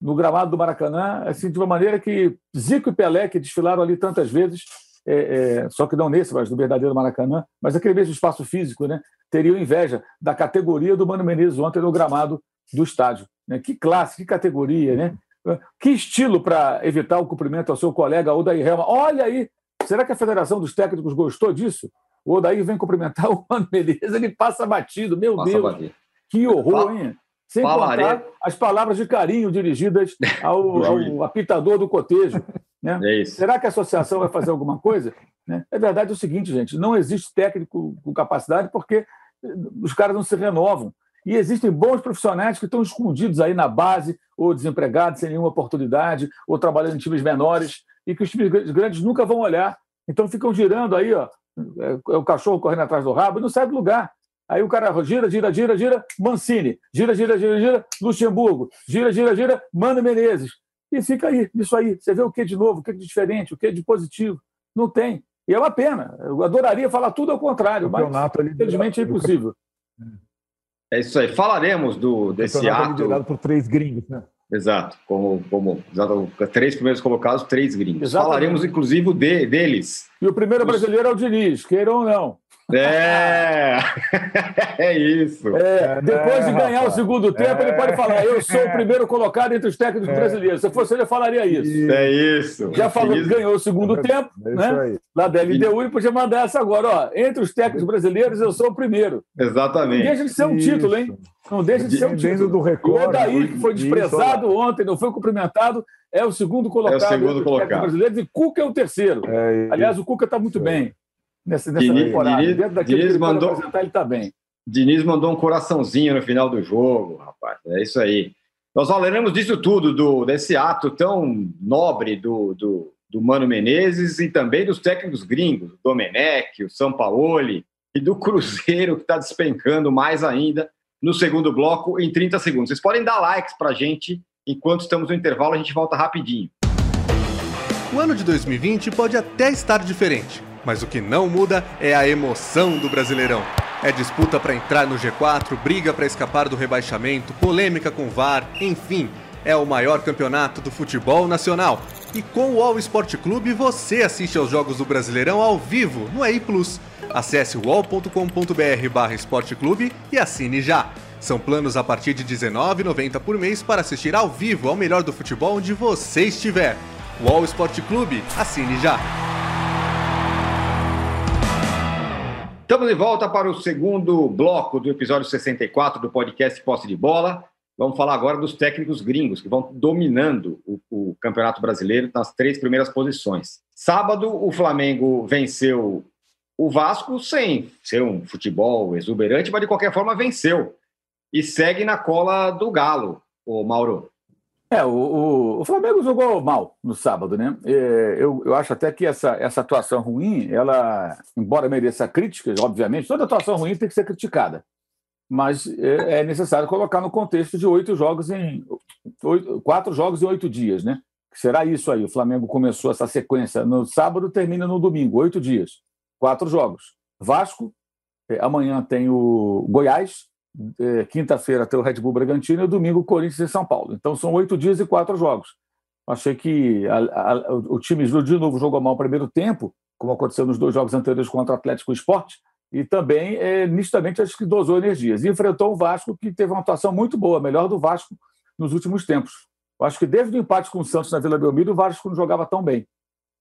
no gramado do Maracanã, assim, de uma maneira que Zico e Pelé, que desfilaram ali tantas vezes, é, é, só que não nesse, mas no verdadeiro Maracanã, mas aquele mesmo espaço físico, né, teriam inveja da categoria do Mano Menezes ontem no gramado do estádio. Né? Que classe, que categoria, né? Que estilo para evitar o cumprimento ao seu colega Odair Helma? Olha aí, será que a Federação dos Técnicos gostou disso? O Odair vem cumprimentar o Mano Menezes, ele passa batido. Meu passa Deus, batido. que horror, hein? Sem Falarei. contar as palavras de carinho dirigidas ao, ao apitador do cotejo. Né? É Será que a associação vai fazer alguma coisa? Né? É verdade é o seguinte, gente: não existe técnico com capacidade porque os caras não se renovam. E existem bons profissionais que estão escondidos aí na base, ou desempregados, sem nenhuma oportunidade, ou trabalhando em times menores, e que os times grandes nunca vão olhar. Então ficam girando aí, ó, é, é o cachorro correndo atrás do rabo e não sai do lugar. Aí o cara gira, gira, gira, gira, Mancini, gira, gira, gira, gira, Luxemburgo, gira, gira, gira, Mano Menezes. E fica aí, isso aí. Você vê o que de novo, o que de diferente, o que de positivo. Não tem. E é uma pena. Eu adoraria falar tudo ao contrário, mas infelizmente é impossível. É isso aí. Falaremos do, desse ato. liderado por três gringos, né? Exato, como, como exato, três primeiros colocados, três gringos. Exatamente. Falaremos, inclusive, de, deles. E o primeiro brasileiro é o Diniz, queiram ou não. É, é isso. É, depois de ganhar o segundo tempo, ele pode falar: eu sou o primeiro colocado entre os técnicos brasileiros. Se fosse ele, eu falaria isso. É isso. Já falou que ganhou o segundo tempo, né? Lá da LDU e podia mandar essa agora. Ó, entre os técnicos brasileiros, eu sou o primeiro. Exatamente. Não deixa de ser um título, hein? Não deixa de ser um título. do recorde. O Odair, que foi desprezado ontem, não foi cumprimentado, é o segundo colocado. É o segundo colocado. brasileiros e Cuca é o terceiro. É, Aliás, o Cuca está muito bem nessa, nessa Diniz, temporada. Diniz, Dentro daquilo Diniz que ele mandou, apresentar, ele está bem. Diniz mandou um coraçãozinho no final do jogo, rapaz. É isso aí. Nós falaremos disso tudo, do, desse ato tão nobre do, do, do Mano Menezes e também dos técnicos gringos, o Domenech, o Sampaoli e do Cruzeiro, que está despencando mais ainda no segundo bloco em 30 segundos. Vocês podem dar likes para a gente enquanto estamos no intervalo, a gente volta rapidinho. O ano de 2020 pode até estar diferente, mas o que não muda é a emoção do Brasileirão. É disputa para entrar no G4, briga para escapar do rebaixamento, polêmica com VAR, enfim, é o maior campeonato do futebol nacional. E com o All Sport Clube você assiste aos jogos do Brasileirão ao vivo no EI Plus. Acesse wall.com.br esporteclube e assine já. São planos a partir de R$19,90 por mês para assistir ao vivo ao melhor do futebol onde você estiver. Wall Sport Clube, assine já! Estamos de volta para o segundo bloco do episódio 64 do podcast Posse de Bola. Vamos falar agora dos técnicos gringos que vão dominando o, o, Campeonato Brasileiro nas três primeiras posições. Sábado, o Flamengo venceu o Vasco sem ser um futebol exuberante, mas de qualquer forma venceu e segue na cola do Galo, o Mauro. É, o, o, o, Flamengo jogou mal no sábado, né? É, eu, eu acho até que essa, essa atuação ruim, ela, embora mereça críticas, obviamente, toda atuação ruim tem que ser criticada. Mas é, é necessário colocar no contexto de oito jogos em. Oito, quatro jogos em oito dias, né? Será isso aí. O Flamengo começou essa sequência no sábado, termina no domingo, oito dias. Quatro jogos. Vasco, é, amanhã tem o Goiás, é, quinta-feira tem o Red Bull Bragantino e domingo o Corinthians e São Paulo. Então são oito dias e quatro jogos. Achei que a, a, o time de novo jogou mal no primeiro tempo, como aconteceu nos dois jogos anteriores contra o Atlético Esporte, e também, é, nitidamente, acho que dosou energias. E enfrentou o Vasco, que teve uma atuação muito boa, melhor do Vasco nos últimos tempos. Eu acho que desde o empate com o Santos na Vila Belmiro, o Vasco não jogava tão bem.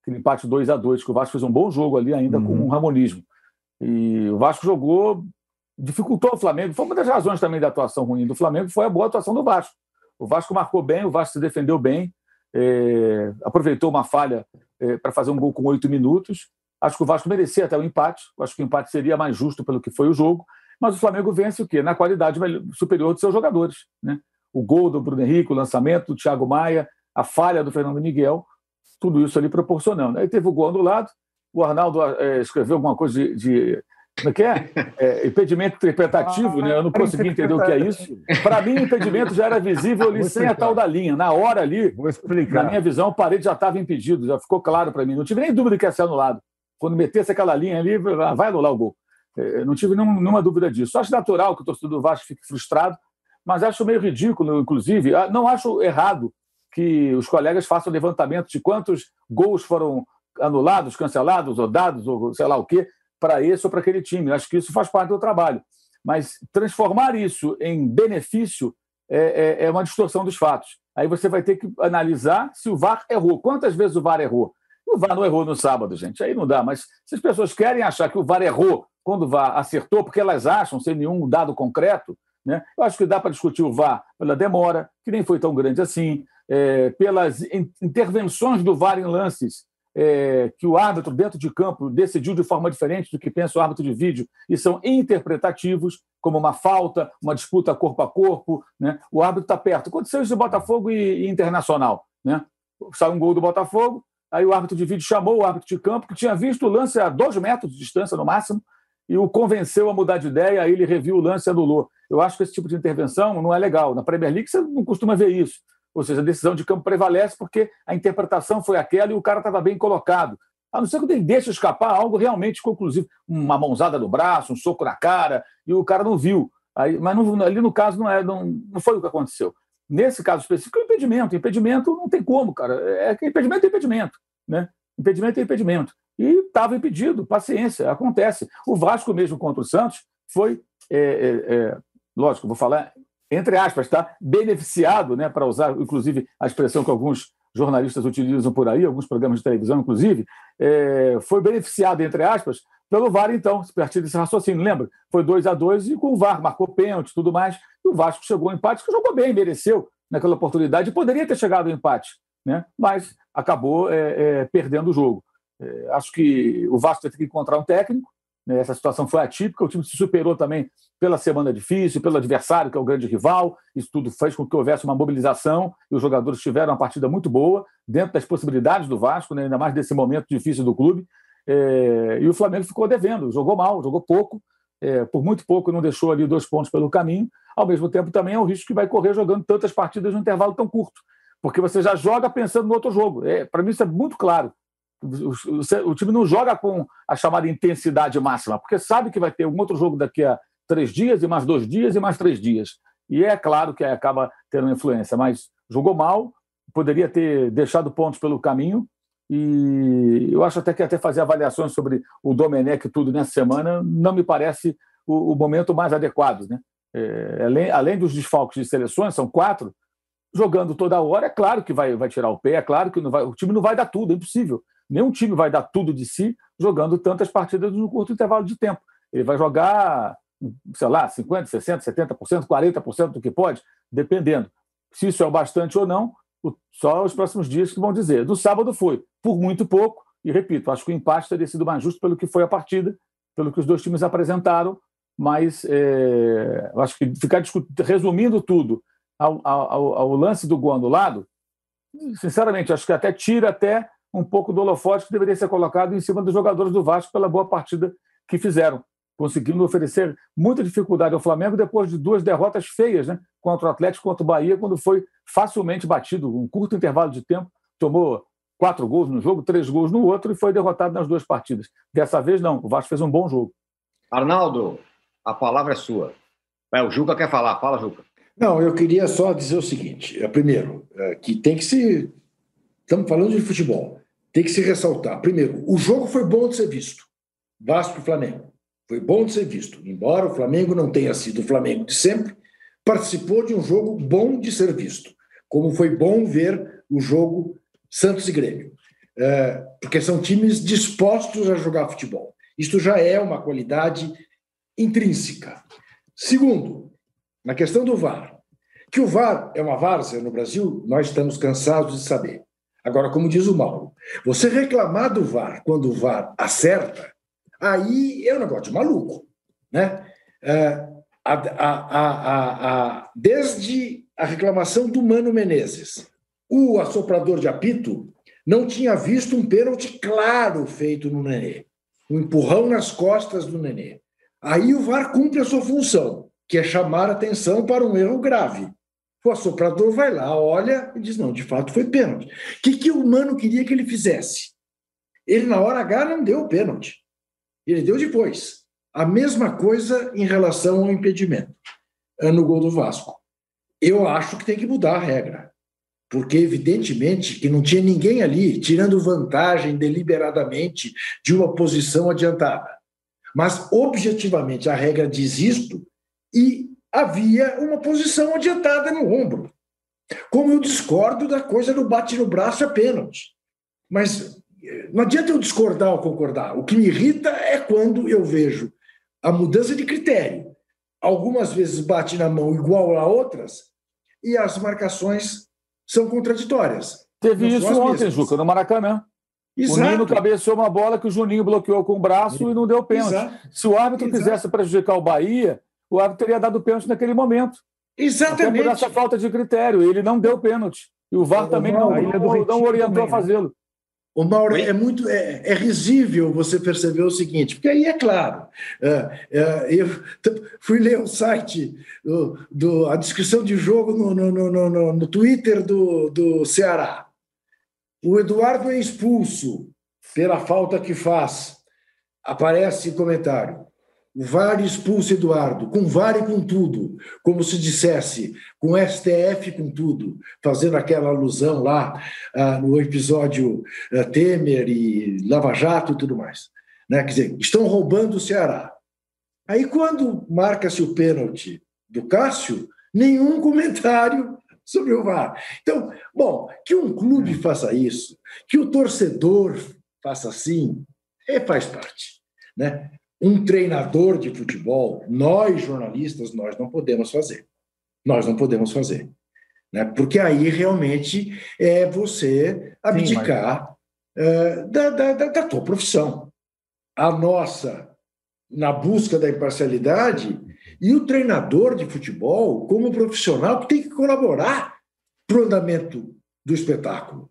Aquele empate 2 a 2 que o Vasco fez um bom jogo ali ainda uhum. com um ramonismo. E o Vasco jogou dificultou o Flamengo. Foi uma das razões também da atuação ruim do Flamengo, foi a boa atuação do Vasco. O Vasco marcou bem, o Vasco se defendeu bem, é, aproveitou uma falha é, para fazer um gol com oito minutos. Acho que o Vasco merecia até o empate. Acho que o empate seria mais justo pelo que foi o jogo. Mas o Flamengo vence o quê? Na qualidade superior dos seus jogadores. Né? O gol do Bruno Henrique, o lançamento do Thiago Maia, a falha do Fernando Miguel, tudo isso ali proporcionando. Aí teve o gol anulado, o Arnaldo é, escreveu alguma coisa de, de como é que é? é impedimento interpretativo, né? Eu não consegui entender o que é isso. Para mim, o impedimento já era visível ali sem a tal da linha. Na hora ali, Vou explicar. na minha visão, o parede já estava impedido, já ficou claro para mim. Não tive nem dúvida que ia ser anulado. Quando metesse aquela linha ali, vai anular o gol. É, não tive nenhuma dúvida disso. Acho natural que o torcedor do Vasco fique frustrado, mas acho meio ridículo, inclusive. Ah, não acho errado que os colegas façam levantamento de quantos gols foram anulados, cancelados, ou dados, ou sei lá o quê, para esse ou para aquele time. Acho que isso faz parte do trabalho. Mas transformar isso em benefício é, é, é, uma distorção dos fatos. Aí você vai ter que analisar se o VAR errou. Quantas vezes o VAR errou? O VAR não errou no sábado, gente. Aí não dá. Mas se as pessoas querem achar que o VAR errou quando o VAR acertou, porque elas acham, sem nenhum dado concreto, né? eu acho que dá para discutir o VAR pela demora, que nem foi tão grande assim, é, pelas intervenções do VAR em lances é, que o árbitro dentro de campo decidiu de forma diferente do que pensa o árbitro de vídeo e são interpretativos, como uma falta, uma disputa corpo a corpo. Né? O árbitro está perto. Aconteceu isso de Botafogo e, e Internacional. Né? Saiu um gol do Botafogo, aí o árbitro de vídeo chamou o árbitro de campo, que tinha visto o lance a dois metros de distância no máximo, e o convenceu a mudar de ideia, aí ele reviu o lance e anulou. Eu acho que esse tipo de intervenção não é legal. Na Premier League você não costuma ver isso. Ou seja, a decisão de campo prevalece porque a interpretação foi aquela e o cara estava bem colocado. A não ser que ele deixe escapar algo realmente conclusivo, uma mãozada no braço, um soco na cara, e o cara não viu. Aí, mas não, ali no caso não, é, não, não foi o que aconteceu. Nesse caso específico, é impedimento. Impedimento não tem como, cara. É que impedimento é impedimento. Né? Impedimento é impedimento. E estava impedido, paciência, acontece. O Vasco mesmo contra o Santos foi, é, é, é, lógico, vou falar entre aspas, tá? beneficiado, né, para usar, inclusive, a expressão que alguns jornalistas utilizam por aí, alguns programas de televisão, inclusive, é, foi beneficiado, entre aspas, pelo VAR, então, a partir desse raciocínio. Lembra? Foi 2 a 2 e com o VAR, marcou pênalti tudo mais, e o Vasco chegou ao empate, que jogou bem, mereceu naquela oportunidade, poderia ter chegado ao empate, né? mas acabou é, é, perdendo o jogo. É, acho que o Vasco teve que encontrar um técnico, né? essa situação foi atípica, o time se superou também pela semana difícil, pelo adversário, que é o grande rival. Isso tudo fez com que houvesse uma mobilização e os jogadores tiveram uma partida muito boa, dentro das possibilidades do Vasco, né? ainda mais desse momento difícil do clube. É, e o Flamengo ficou devendo, jogou mal, jogou pouco, é, por muito pouco não deixou ali dois pontos pelo caminho. Ao mesmo tempo, também é o risco que vai correr jogando tantas partidas num intervalo tão curto, porque você já joga pensando no outro jogo. É, Para mim, isso é muito claro. O, time não joga com a chamada intensidade máxima, porque sabe que vai ter um outro jogo daqui a três dias, e mais dois dias, e mais três dias. E é claro que acaba tendo influência, mas jogou mal, poderia ter deixado pontos pelo caminho, e eu acho até que até fazer avaliações sobre o Domenech tudo nessa semana não me parece o, o momento mais adequado. Né? É, além, além dos desfalques de seleções, são quatro, jogando toda hora, é claro que vai, vai tirar o pé, é claro que vai, o time não vai dar tudo, é impossível. Nenhum time vai dar tudo de si jogando tantas partidas no curto intervalo de tempo. Ele vai jogar sei lá, 50%, 60%, 70%, 40% do que pode, dependendo. Se isso é o bastante ou não, só os próximos dias que vão dizer. Do sábado foi, por muito pouco, e repito, acho que o empate teria sido mais justo pelo que foi a partida, pelo que os dois times apresentaram, mas é, acho que ficar resumindo tudo ao, ao, ao, lance do gol anulado, sinceramente, acho que até tira até um pouco do holofote que deveria ser colocado em cima dos jogadores do Vasco pela boa partida que fizeram conseguindo oferecer muita dificuldade ao Flamengo depois de duas derrotas feias, né? contra o Atlético contra o Bahia, quando foi facilmente batido, um curto intervalo de tempo, tomou quatro gols no jogo, três gols no outro e foi derrotado nas duas partidas. Dessa vez, não, o Vasco fez um bom jogo. Arnaldo, a palavra é sua. É, o Juca quer falar, fala, Juca. Não, eu queria só dizer o seguinte: é, primeiro, é, que tem que se. Estamos falando de futebol, tem que se ressaltar. Primeiro, o jogo foi bom de ser visto. Vasco e Flamengo. Foi bom de ser visto. Embora o Flamengo não tenha sido o Flamengo de sempre, participou de um jogo bom de ser visto. Como foi bom ver o jogo Santos e Grêmio. É, porque são times dispostos a jogar futebol. Isto já é uma qualidade intrínseca. Segundo, na questão do VAR. Que o VAR é uma várzea no Brasil, nós estamos cansados de saber. Agora, como diz o Mauro, você reclamar do VAR quando o VAR acerta Aí é um negócio de maluco. Né? É, a, a, a, desde a reclamação do Mano Menezes, o assoprador de apito não tinha visto um pênalti claro feito no Nenê, um empurrão nas costas do Nenê. Aí o VAR cumpre a sua função, que é chamar atenção para um erro grave. O assoprador vai lá, olha e diz: não, de fato foi pênalti. O que, que o Mano queria que ele fizesse? Ele, na hora H, não deu o pênalti. Ele deu depois. A mesma coisa em relação ao impedimento eh, no gol do Vasco. Eu acho que tem que mudar a regra. Porque, evidentemente, que não tinha ninguém ali tirando vantagem deliberadamente de uma posição adiantada. Mas, objetivamente, a regra diz isto e havia uma posição adiantada no ombro. Como eu discordo da coisa do bate no braço é pênalti. Mas não adianta eu discordar ou concordar. O que me irrita é quando eu vejo a mudança de critério. Algumas vezes bate na mão igual a outras e as marcações são contraditórias. Teve isso ontem, mesmas. Juca, no Maracanã. Exato. O Nino cabeceou uma bola que o Juninho bloqueou com o braço e não deu pênalti. Exato. Se o árbitro Exato. quisesse prejudicar o Bahia, o árbitro teria dado pênalti naquele momento. Exatamente. Por essa falta de critério. Ele não deu pênalti. E o VAR também não, não, não orientou também, a né? fazê-lo. O Mauro, é muito é, é, risível você perceber o seguinte, porque aí é claro, é, é, eu fui ler o site, do, do, a descrição de jogo no, no, no, no, no Twitter do, do Ceará. O Eduardo é expulso pela falta que faz. Aparece comentário. O VAR expulsa Eduardo, com VAR e com tudo, como se dissesse, com STF com tudo, fazendo aquela alusão lá ah, no episódio ah, Temer e Lava Jato e tudo mais. Né? Quer dizer, estão roubando o Ceará. Aí, quando marca-se o pênalti do Cássio, nenhum comentário sobre o VAR. Então, bom, que um clube faça isso, que o torcedor faça assim, é, faz parte. Né? Um treinador de futebol, nós jornalistas, nós não podemos fazer. Nós não podemos fazer. Né? Porque aí realmente é você abdicar Sim, mas... uh, da, da, da tua profissão. A nossa, na busca da imparcialidade, e o treinador de futebol, como profissional, tem que colaborar para o andamento do espetáculo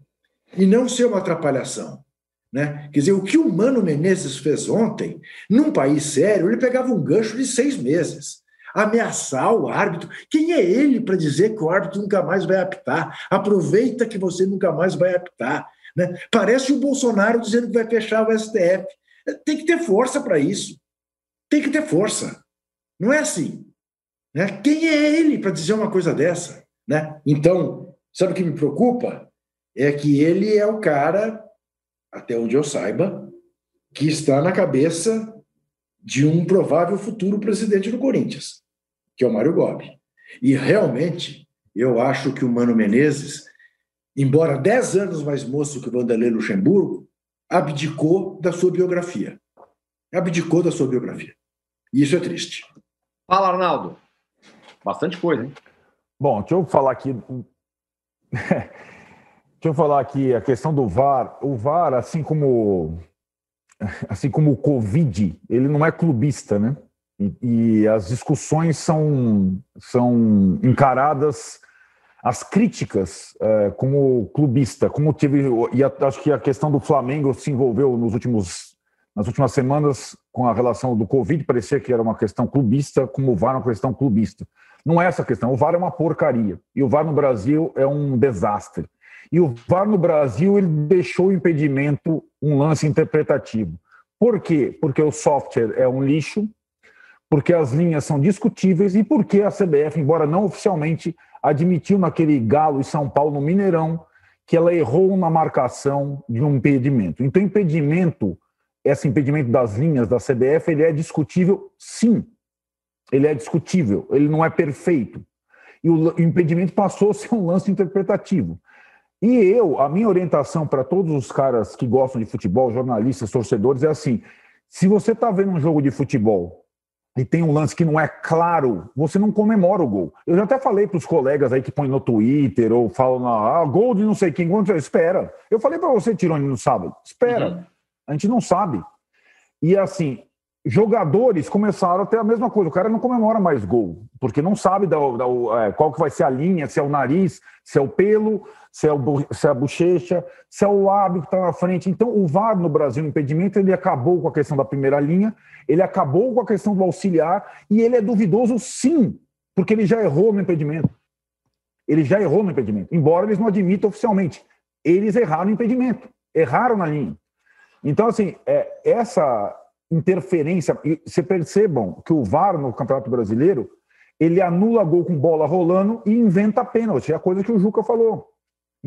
e não ser uma atrapalhação. Né? Quer dizer, o que o Mano Menezes fez ontem, num país sério, ele pegava um gancho de seis meses. Ameaçar o árbitro. Quem é ele para dizer que o árbitro nunca mais vai apitar? Aproveita que você nunca mais vai apitar. Né? Parece o Bolsonaro dizendo que vai fechar o STF. Tem que ter força para isso. Tem que ter força. Não é assim. Né? Quem é ele para dizer uma coisa dessa? Né? Então, sabe o que me preocupa? É que ele é o cara até onde eu saiba, que está na cabeça de um provável futuro presidente do Corinthians, que é o Mário Gobi. E realmente, eu acho que o Mano Menezes, embora dez anos mais moço que o Vanderlei Luxemburgo, abdicou da sua biografia. Abdicou da sua biografia. E isso é triste. Fala, Arnaldo. Bastante coisa, hein? Bom, deixa eu falar aqui. Deixa eu falar aqui a questão do VAR. O VAR, assim como assim como o Covid, ele não é clubista, né? E, e as discussões são, são encaradas, as críticas é, como clubista, como tive e a, acho que a questão do Flamengo se envolveu nos últimos nas últimas semanas com a relação do Covid, parecia que era uma questão clubista, como o VAR é uma questão clubista. Não é essa a questão. O VAR é uma porcaria. E o VAR no Brasil é um desastre. E o VAR no Brasil ele deixou o impedimento um lance interpretativo. Por quê? Porque o software é um lixo, porque as linhas são discutíveis e porque a CBF, embora não oficialmente, admitiu naquele Galo e São Paulo no Mineirão que ela errou na marcação de um impedimento. Então, impedimento, esse impedimento das linhas da CBF, ele é discutível, sim. Ele é discutível, ele não é perfeito. E o impedimento passou a ser um lance interpretativo. E eu, a minha orientação para todos os caras que gostam de futebol, jornalistas, torcedores, é assim: se você está vendo um jogo de futebol e tem um lance que não é claro, você não comemora o gol. Eu já até falei para os colegas aí que põem no Twitter ou falam, ah, gol de não sei quem, espera. Eu falei para você, Tironi, no sábado, espera. Uhum. A gente não sabe. E assim, jogadores começaram a ter a mesma coisa. O cara não comemora mais gol, porque não sabe da, da, é, qual que vai ser a linha, se é o nariz, se é o pelo, se é, o, se é a bochecha, se é o lábio que está na frente. Então, o VAR no Brasil, o impedimento, ele acabou com a questão da primeira linha, ele acabou com a questão do auxiliar, e ele é duvidoso sim, porque ele já errou no impedimento. Ele já errou no impedimento, embora eles não admitam oficialmente. Eles erraram no impedimento, erraram na linha. Então, assim, é, essa interferência. E se percebam que o VAR no Campeonato Brasileiro ele anula gol com bola rolando e inventa pênalti. É a coisa que o Juca falou.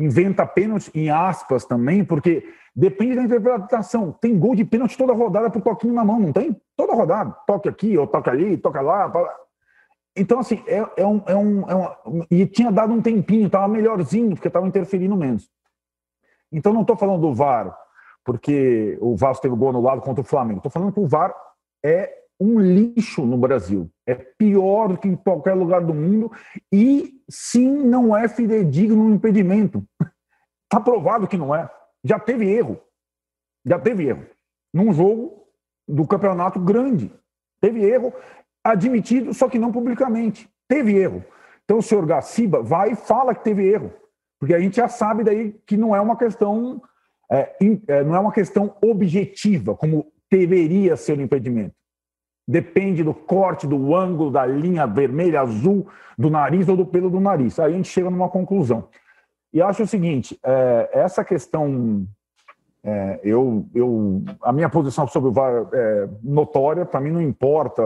Inventa pênalti em aspas também, porque depende da interpretação. Tem gol de pênalti toda rodada pro toquinho na mão, não tem? Toda rodada. Toque aqui, ou toque ali, toca lá. Então, assim, é, é, um, é, um, é uma... E tinha dado um tempinho, estava melhorzinho, porque estava interferindo menos. Então, não estou falando do VAR porque o Vasco teve gol anulado contra o Flamengo. Estou falando que o VAR é um lixo no Brasil. É pior do que em qualquer lugar do mundo e sim não é fidedigno no impedimento. Está provado que não é. Já teve erro. Já teve erro. Num jogo do campeonato grande. Teve erro admitido, só que não publicamente. Teve erro. Então o senhor Gaciba vai e fala que teve erro. Porque a gente já sabe daí que não é uma questão é, é, não é uma questão objetiva, como deveria ser o impedimento. Depende do corte, do ângulo, da linha vermelha, azul, do nariz ou do pelo do nariz. Aí a gente chega numa conclusão. E acho o seguinte: é, essa questão É, eu, eu, a minha posição sobre o VAR é notória, para mim não importa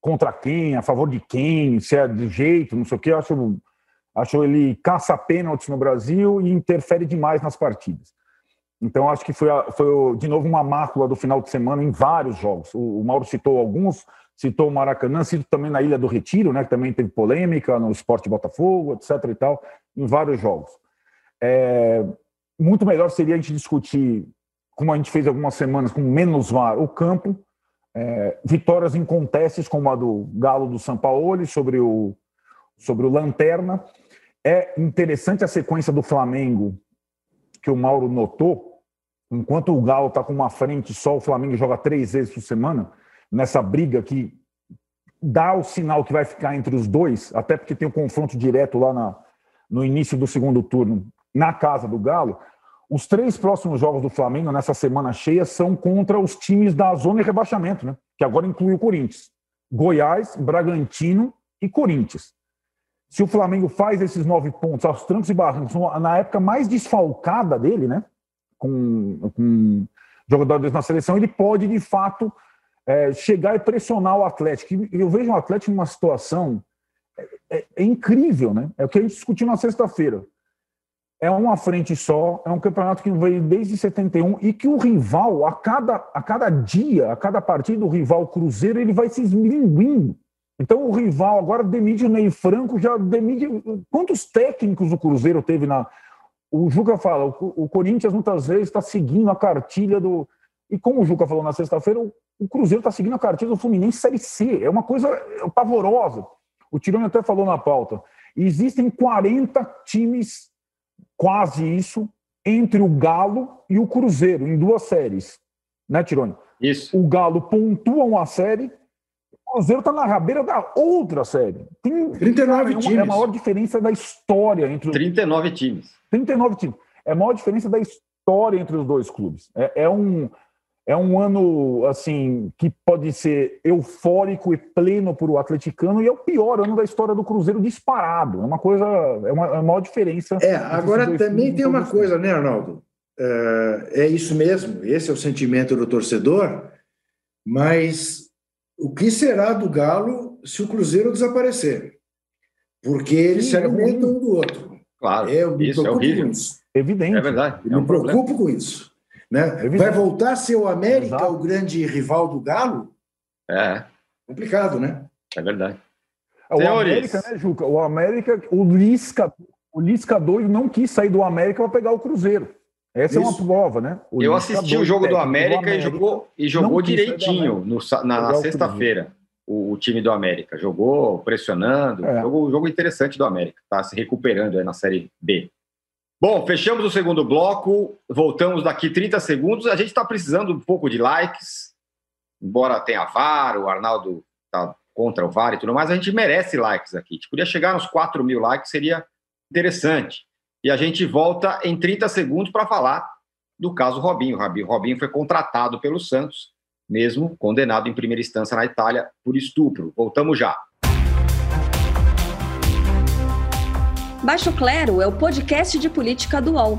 contra quem, a favor de quem, se é de jeito, não sei o eu acho, acho ele caça pênaltis no Brasil e interfere demais nas partidas. Então, acho que foi, foi, de novo uma mácula do final de semana em vários jogos. O, o Mauro citou alguns, citou o Maracanã, citou também na Ilha do Retiro, né, que também teve polêmica no esporte Botafogo, etc. e tal, em vários jogos. É, muito melhor seria a gente discutir, como a gente fez algumas semanas, com menos VAR, o campo, é, vitórias em contestes, como a do Galo do São Paulo sobre o, sobre o Lanterna. É interessante a sequência do Flamengo que o Mauro notou, enquanto o Galo está com uma frente só, o Flamengo joga três vezes por semana, nessa briga que dá o sinal que vai ficar entre os dois, até porque tem um confronto direto lá na, no início do segundo turno, na casa do Galo. Os três próximos jogos do Flamengo nessa semana cheia são contra os times da zona de rebaixamento, né? que agora inclui o Corinthians. Goiás, Bragantino e Corinthians. Se o Flamengo faz esses nove pontos aos trancos e barrancos, na época mais desfalcada dele, né? com, com jogadores na seleção, ele pode, de fato, é, chegar e pressionar o Atlético. Eu vejo o Atlético numa situação é, é, é, incrível, né? É o que a gente discutiu na sexta-feira. É uma frente só, é um campeonato que veio desde 71 e que o rival, a cada, a cada dia, a cada partida, o rival Cruzeiro, ele vai se esmilinguindo. Então o rival agora demite o Ney Franco, já demite. Quantos técnicos o Cruzeiro teve na, o Juca fala, o, Corinthians muitas vezes está seguindo a cartilha do. E como o Juca falou na sexta-feira, o, Cruzeiro está seguindo a cartilha do Fluminense Série C. É uma coisa pavorosa. O Tirone até falou na pauta. Existem 40 times, quase isso, entre o Galo e o Cruzeiro, em duas séries. Né, Tirone? Isso. O Galo pontua uma série, Cruzeiro está na rabeira da outra série. Tem 39 times. É a maior diferença da história entre os... 39 times. 39 times. É a maior diferença da história entre os dois clubes. É, é, um, é um ano assim que pode ser eufórico e pleno para o atleticano e é o pior ano da história do Cruzeiro disparado. É uma coisa, é uma, é a maior diferença. É, agora também tem uma coisa, né, Arnaldo? É, é isso mesmo, esse é o sentimento do torcedor, mas o que será do Galo se o Cruzeiro desaparecer? Porque eles Sim, se alimentam um do outro. Claro, é, eu me isso é horrível. Isso. Evidente. É verdade. Eu é um me preocupo problema. com isso. Né? Vai voltar a ser o América Exato. o grande rival do Galo? É. Complicado, né? É verdade. O América, né, Juca? O América, o Lisca, o Lisca doido não quis sair do América para pegar o Cruzeiro. Essa Isso. é uma prova, né? O eu assisti o jogo do América, do América, e jogou, e jogou direitinho no, na, na sexta-feira o, o, time do América. Jogou pressionando, é. jogou um jogo interessante do América. Está se recuperando na Série B. Bom, fechamos o segundo bloco, voltamos daqui 30 segundos. A gente está precisando um pouco de likes, embora tenha VAR, o Arnaldo está contra o VAR e tudo mais, a gente merece likes aqui. A gente podia chegar nos 4 mil likes, seria interessante. E a gente volta em 30 segundos para falar do caso Robinho. O Robinho foi contratado pelo Santos mesmo condenado em primeira instância na Itália por estupro. Voltamos já. Baixo Clero é o podcast de política do UOL.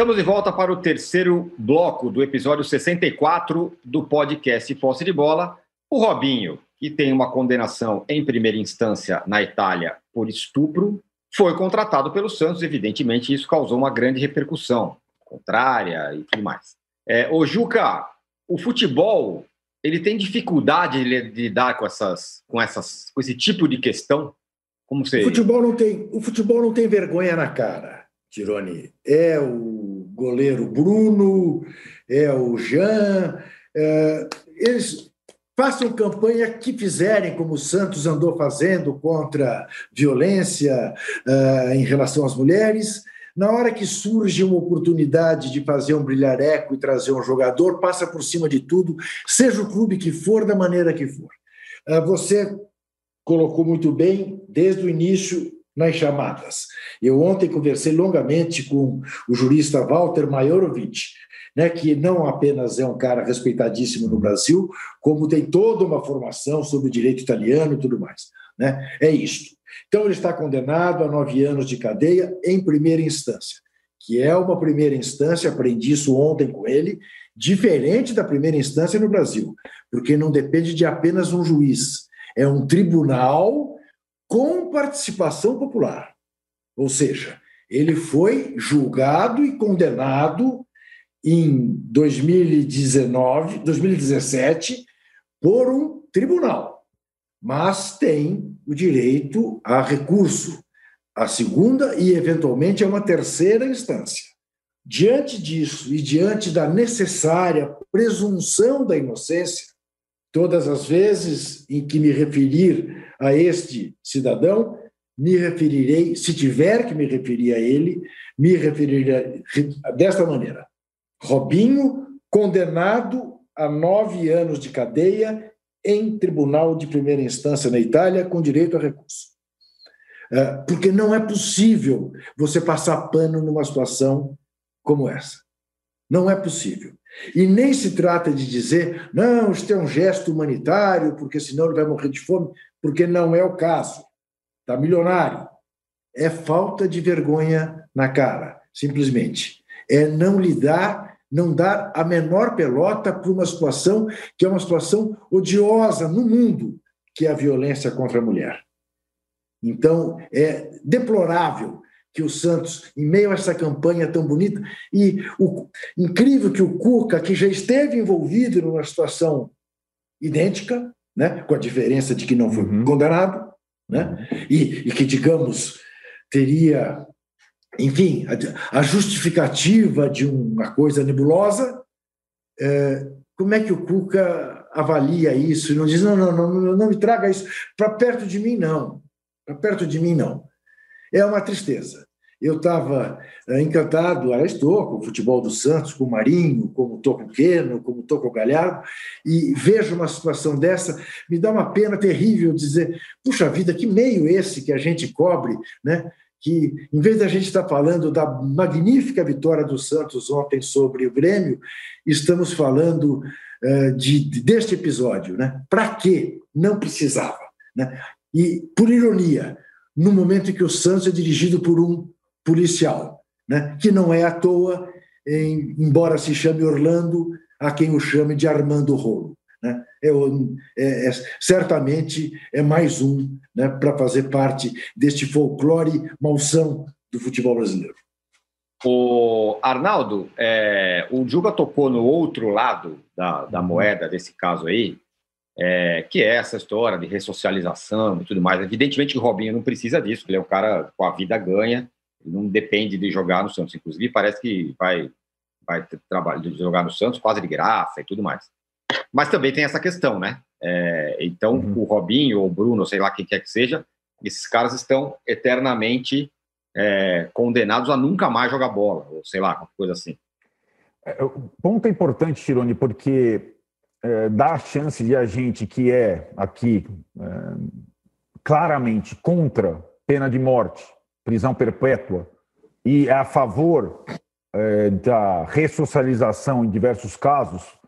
Estamos de volta para o terceiro bloco do episódio 64 do podcast Posse de Bola. O Robinho, que tem uma condenação em primeira instância na Itália por estupro, foi contratado pelo Santos. Evidentemente, isso causou uma grande repercussão contrária e tudo mais. É, ô Juca, o futebol ele tem dificuldade de lidar com essas, com essas, com esse tipo de questão? Como você... O futebol não tem, o futebol não tem vergonha na cara, Tironi. É o goleiro Bruno, é o Jean, é, eles façam campanha que fizerem, como o Santos andou fazendo contra violência uh, em relação às mulheres. Na hora que surge uma oportunidade de fazer um brilhareco e trazer um jogador, passa por cima de tudo, seja o clube que for, da maneira que for. ah, você colocou muito bem desde o início nas chamadas. Eu ontem conversei longamente com o jurista Walter Majorovich, né, que não apenas é um cara respeitadíssimo no Brasil, como tem toda uma formação sobre direito italiano e tudo mais. Né? É isto. Então, ele está condenado a nove anos de cadeia em primeira instância, que é uma primeira instância, aprendi isso ontem com ele, diferente da primeira instância no Brasil, porque não depende de apenas um juiz, é um tribunal com participação popular. Ou seja, ele foi julgado e condenado em 2019, 2017 por um tribunal, mas tem o direito a recurso, a segunda e eventualmente a uma terceira instância. Diante disso e diante da necessária presunção da inocência, todas as vezes em que me referir a este cidadão, me referirei, se tiver que me referir a ele, me referirei desta maneira: Robinho, condenado a nove anos de cadeia em tribunal de primeira instância na Itália, com direito a recurso. É, porque não é possível você passar pano numa situação como essa. Não é possível. E nem se trata de dizer, não, isto é um gesto humanitário, porque senão ele vai morrer de fome, porque não é o caso. Está milionário. É falta de vergonha na cara, simplesmente. É não lidar não dar a menor pelota para uma situação que é uma situação odiosa no mundo, que é a violência contra a mulher. Então, é deplorável que o Santos, em meio a essa campanha tão bonita, e o, incrível que o Cuca, que já esteve envolvido numa situação idêntica, né, com a diferença de que não foi uhum. condenado, né, e, e que, digamos, teria enfim, a, a justificativa de uma coisa nebulosa, é, como é que o Cuca avalia isso? Não diz, não, não, não, não me traga isso para perto de mim, não. Para perto de mim, não. É uma tristeza. Eu estava é, encantado, aliás, estou com o futebol do Santos, com o Marinho, como estou com o Queno, como estou com o Galhardo, e vejo uma situação dessa, me dá uma pena terrível dizer, puxa vida, que meio esse que a gente cobre, né? que, em vez da gente estar falando da magnífica vitória do Santos ontem sobre o Grêmio, estamos falando uh, de, deste episódio. Né? Para quê? Não precisava. Né? E, por ironia, no momento em que o Santos é dirigido por um policial, né? que não é à toa, em, embora se chame Orlando, a quem o chame de Armando Rolo. Né? É, é, é, certamente é mais um né, para fazer parte deste folclore malsão do futebol brasileiro. O Arnaldo, é, o Juga tocou no outro lado da, da uhum. moeda desse caso aí, é, que é essa história de ressocialização e tudo mais. Evidentemente que o Robinho não precisa disso, ele é um cara com a vida ganha, não depende de jogar no Santos. Inclusive, parece que vai, vai trabalhar de jogar no Santos quase de graça e tudo mais. Mas também tem essa questão, né? É, então, uhum. o Robinho ou o Bruno, sei lá quem quer que seja, esses caras estão eternamente é, condenados a nunca mais jogar bola, ou sei lá, qualquer coisa assim. É, o ponto é importante, Tironi, porque é, dá a chance de a gente que é aqui é, claramente contra pena de morte, prisão perpétua, e é a favor é, da ressocialização em diversos casos,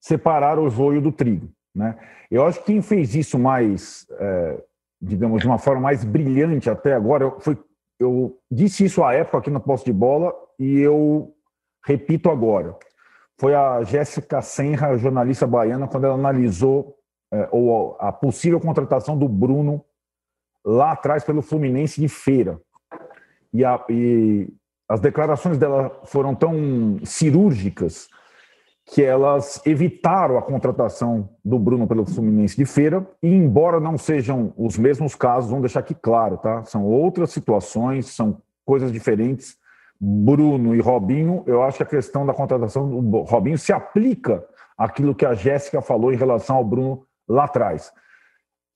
separar o joio do trigo. Né? Eu acho que quem fez isso mais, é, digamos, de uma forma mais brilhante até agora, foi, eu disse isso à época aqui no Posto de Bola e eu repito agora. Foi a Jéssica Senra, jornalista baiana, quando ela analisou é, ou a possível contratação do Bruno lá atrás pelo Fluminense de feira. E, a, e as declarações dela foram tão cirúrgicas que elas evitaram a contratação do Bruno pelo Fluminense de feira, e embora não sejam os mesmos casos, vamos deixar aqui claro, tá? São outras situações, são coisas diferentes. Bruno e Robinho, eu acho que a questão da contratação do Robinho se aplica àquilo que a Jéssica falou em relação ao Bruno lá atrás.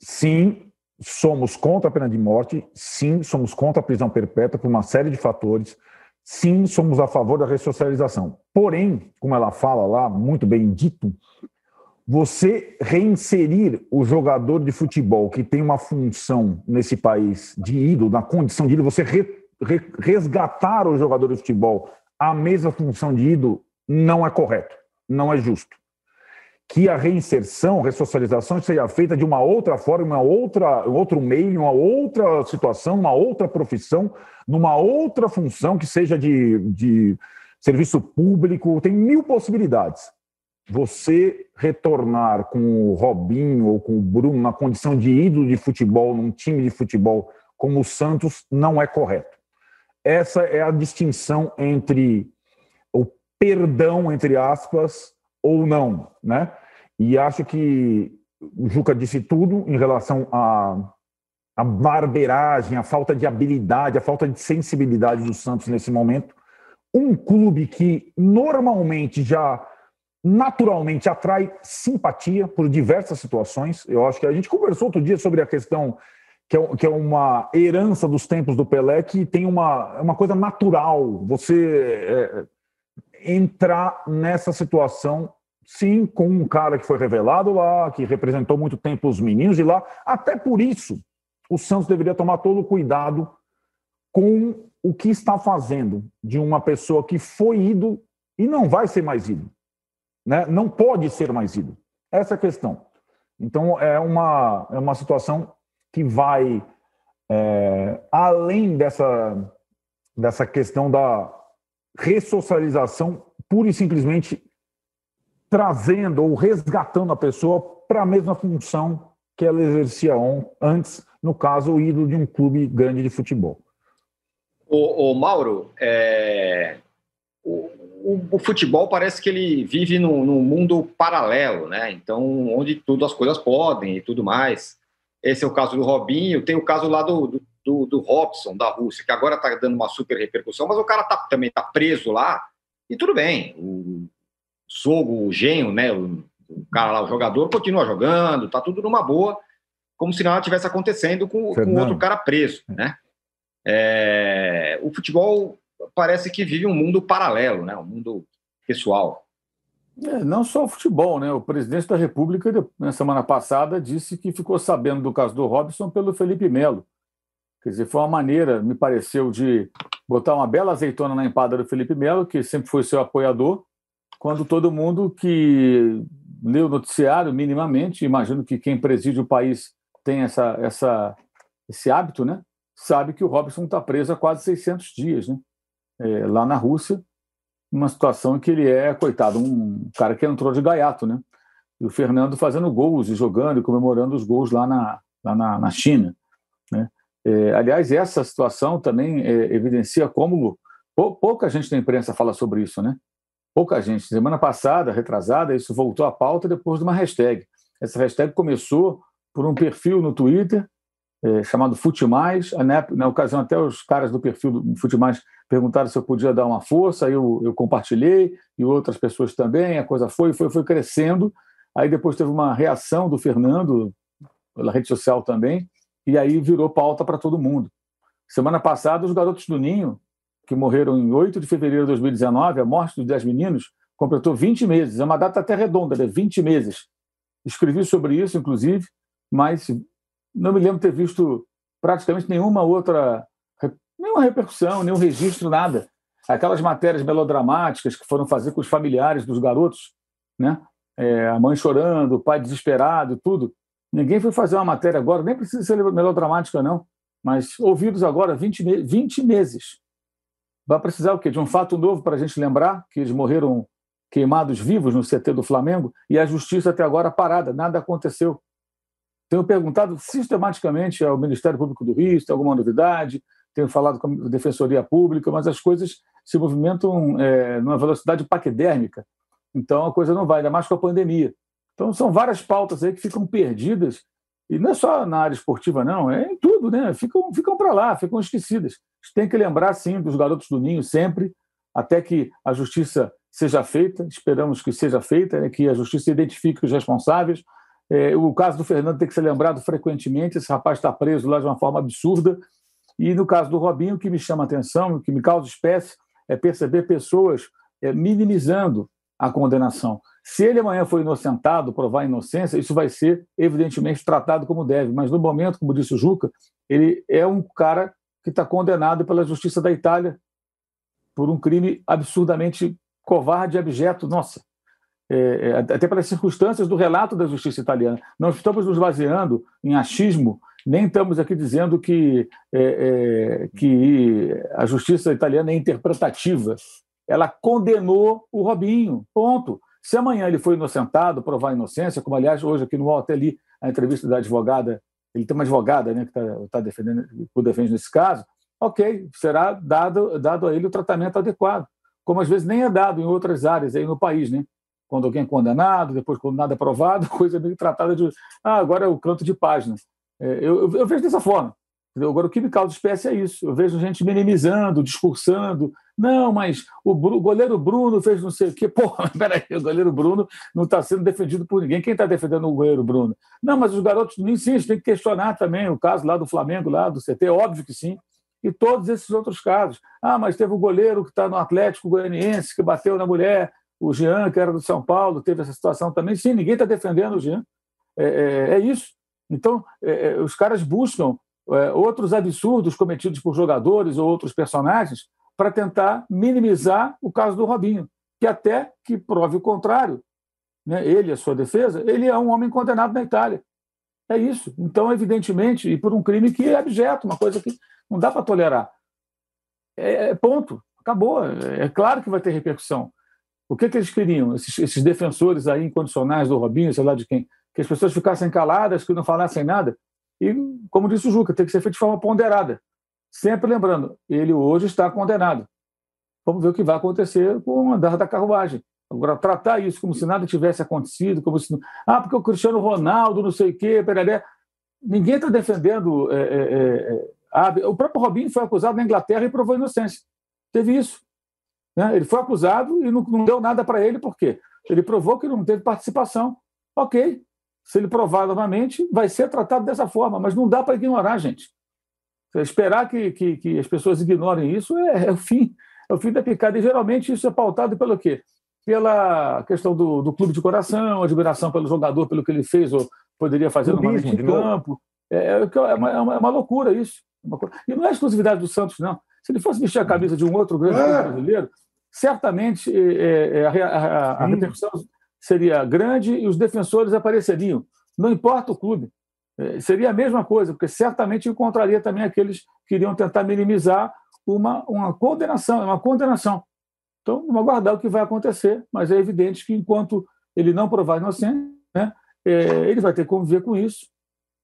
Sim, somos contra a pena de morte, sim, somos contra a prisão perpétua por uma série de fatores sim, somos a favor da ressocialização. Porém, como ela fala lá, muito bem dito, você reinserir o jogador de futebol que tem uma função nesse país de ídolo, na condição de ídolo, você re, re, resgatar o jogador de futebol a mesma função de ídolo, não é correto, não é justo. Que a reinserção, ressocialização seja feita de uma outra forma, uma outra, outro meio, uma outra situação, uma outra profissão, numa outra função que seja de, de serviço público, tem mil possibilidades você retornar com o Robinho ou com o Bruno na condição de ídolo de futebol, num time de futebol como o Santos, não é correto. Essa é a distinção entre o perdão, entre aspas, ou não, né? E acho que o Juca disse tudo em relação à, à barbeiragem, à falta de habilidade, à falta de sensibilidade do Santos nesse momento. Um clube que normalmente já naturalmente atrai simpatia por diversas situações. Eu acho que a gente conversou outro dia sobre a questão que é, é uma herança dos tempos do Pelé, que tem uma, uma coisa natural você é, entrar nessa situação, sim, com um cara que foi revelado lá, que representou muito tempo os meninos de lá. Até por isso, o Santos deveria tomar todo o cuidado com o que está fazendo de uma pessoa que foi ido e não vai ser mais ido né, não pode ser mais ídolo. Essa é a questão. Então, é uma, é uma situação que vai é, além dessa, dessa questão da ressocialização, pura e simplesmente trazendo ou resgatando a pessoa para a mesma função que ela exercia antes, no caso, o ídolo de um clube grande de futebol. O, o Mauro, é, o, o, o, futebol parece que ele vive num, num, mundo paralelo, né? Então, onde tudo as coisas podem e tudo mais. Esse é o caso do Robinho, tem o caso lá do, do, do Robson, da Rússia, que agora está dando uma super repercussão, mas o cara tá, também está preso lá, e tudo bem. O Sogo, o Genho, né? O, o cara lá, o jogador, continua jogando, tá tudo numa boa, como se nada tivesse acontecendo com, com outro cara preso, né? É, o futebol parece que vive um mundo paralelo, né? um mundo pessoal. É, não só o futebol, né? O presidente da República, na semana passada, disse que ficou sabendo do caso do Robson pelo Felipe Melo. Quer dizer, foi uma maneira, me pareceu, de botar uma bela azeitona na empada do Felipe Melo, que sempre foi seu apoiador, quando todo mundo que leu o noticiário minimamente, imagino que quem preside o país tem essa, essa, esse hábito, né? Sabe que o Robson está preso há quase 600 dias, né? é, lá na Rússia, uma situação em que ele é, coitado, um cara que entrou de gaiato, né? E o Fernando fazendo gols e jogando e comemorando os gols lá na, lá na, na China. Né? É, aliás, essa situação também é, evidencia como pouca gente na imprensa fala sobre isso, né? Pouca gente. Semana passada, retrasada, isso voltou à pauta depois de uma hashtag. Essa hashtag começou por um perfil no Twitter é, chamado Futimais. Na, na ocasião, até os caras do perfil do Futimais perguntaram se eu podia dar uma força, aí eu, eu compartilhei, e outras pessoas também. A coisa foi, foi, foi crescendo. Aí depois teve uma reação do Fernando, pela rede social também, e aí virou pauta para todo mundo. Semana passada, os garotos do Ninho, que morreram em 8 de fevereiro de 2019, a morte dos 10 meninos, completou 20 meses. É uma data até redonda, né? 20 meses. Escrevi sobre isso, inclusive, mas não me lembro ter visto praticamente nenhuma outra, nenhuma repercussão, nenhum registro, nada. Aquelas matérias melodramáticas que foram fazer com os familiares dos garotos, né? É, a mãe chorando, o pai desesperado, tudo. Ninguém foi fazer uma matéria agora, nem precisa ser melodramática, não, mas ouvidos agora 20, me 20 meses. Vai precisar o quê? De um fato novo para a gente lembrar que eles morreram queimados vivos no CT do Flamengo e a justiça até agora parada, nada aconteceu. Tenho perguntado sistematicamente ao Ministério Público do Rio se tem alguma novidade, tenho falado com a Defensoria Pública, mas as coisas se movimentam é, numa velocidade paquidérmica. Então a coisa não vai, ainda mais com a pandemia. Então são várias pautas aí que ficam perdidas, e não é só na área esportiva, não, é em tudo, né? Ficam, ficam para lá, ficam esquecidas. A gente tem que lembrar, sim, dos garotos do Ninho sempre, até que a justiça seja feita, esperamos que seja feita, né? que a justiça identifique os responsáveis, é, o caso do Fernando tem que ser lembrado frequentemente. Esse rapaz está preso lá de uma forma absurda. E no caso do Robinho, o que me chama atenção, o que me causa espécie, é perceber pessoas é, minimizando a condenação. Se ele amanhã for inocentado, provar inocência, isso vai ser evidentemente tratado como deve. Mas no momento, como disse o Juca, ele é um cara que está condenado pela justiça da Itália por um crime absurdamente covarde e abjeto. Nossa, é, é, até pelas circunstâncias do relato da justiça italiana. Não estamos nos baseando em achismo, nem estamos aqui dizendo que, é, é, que a justiça italiana é interpretativa. Ela condenou o Robinho, ponto. Se amanhã ele foi inocentado, provar a inocência, como aliás hoje aqui no UOL até li a entrevista da advogada, ele tem uma advogada né, que está tá defendendo, que defende nesse caso, ok, será dado, dado a ele o tratamento adequado, como às vezes nem é dado em outras áreas aí no país, né? Quando alguém é condenado, depois quando nada é provado, coisa meio tratada de, ah, agora é o canto de página. É, eu, eu vejo dessa forma. Agora, o que me causa espécie é isso. Eu vejo gente minimizando, discursando. Não, mas o, goleiro Bruno fez não sei o quê. Pô, peraí, o goleiro Bruno não está sendo defendido por ninguém. Quem está defendendo o goleiro Bruno? Não, mas os garotos nem sim, tem que questionar também o caso lá do Flamengo, lá do CT, óbvio que sim. E todos esses outros casos. Ah, mas teve o goleiro que está no Atlético Goianiense, que bateu na mulher, o Jean, que era do São Paulo, teve essa situação também. Sim, ninguém está defendendo o Jean. É, é, é isso. Então, é, é os caras buscam outros absurdos cometidos por jogadores ou outros personagens para tentar minimizar o caso do Robinho, que até que prove o contrário, né, ele, a sua defesa, ele é um homem condenado na Itália. É isso. Então, evidentemente, e por um crime que é abjeto, uma coisa que não dá para tolerar. É, é, ponto. Acabou. É, é claro que vai ter repercussão. O que, que eles queriam? Esses, esses, defensores aí incondicionais do Robinho, sei lá de quem, que as pessoas ficassem caladas, que não falassem nada. E, como disse o Juca, tem que ser feito de forma ponderada. Sempre lembrando, ele hoje está condenado. Vamos ver o que vai acontecer com o andar da carruagem. Agora, tratar isso como se nada tivesse acontecido, como se. Ah, porque o Cristiano Ronaldo, não sei o quê, pereré. Ninguém está defendendo. É, é, é, o próprio Robinho foi acusado na Inglaterra e provou inocência. Teve isso. Né? Ele foi acusado e não, não deu nada para ele, por quê? Ele provou que não teve participação. Ok, se ele provar novamente, vai ser tratado dessa forma, mas não dá para ignorar, gente. Esperar que, que, que, as pessoas ignorem isso é, é, o fim, é o fim da picada. E geralmente isso é pautado pelo quê? Pela questão do, do clube de coração, admiração pelo jogador, pelo que ele fez ou poderia fazer no de campo. É, é, é, uma, é, uma, é uma loucura isso. E não é exclusividade do Santos, não. Se ele fosse vestir a camisa de um outro grande é. brasileiro, certamente é, é, a, a, a, repercussão seria grande e os defensores apareceriam. Não importa o clube. É, seria a mesma coisa, porque certamente encontraria também aqueles que iriam tentar minimizar uma, uma condenação, uma condenação. Então, vamos aguardar o que vai acontecer, mas é evidente que enquanto ele não provar inocente, né, é, ele vai ter que conviver com isso.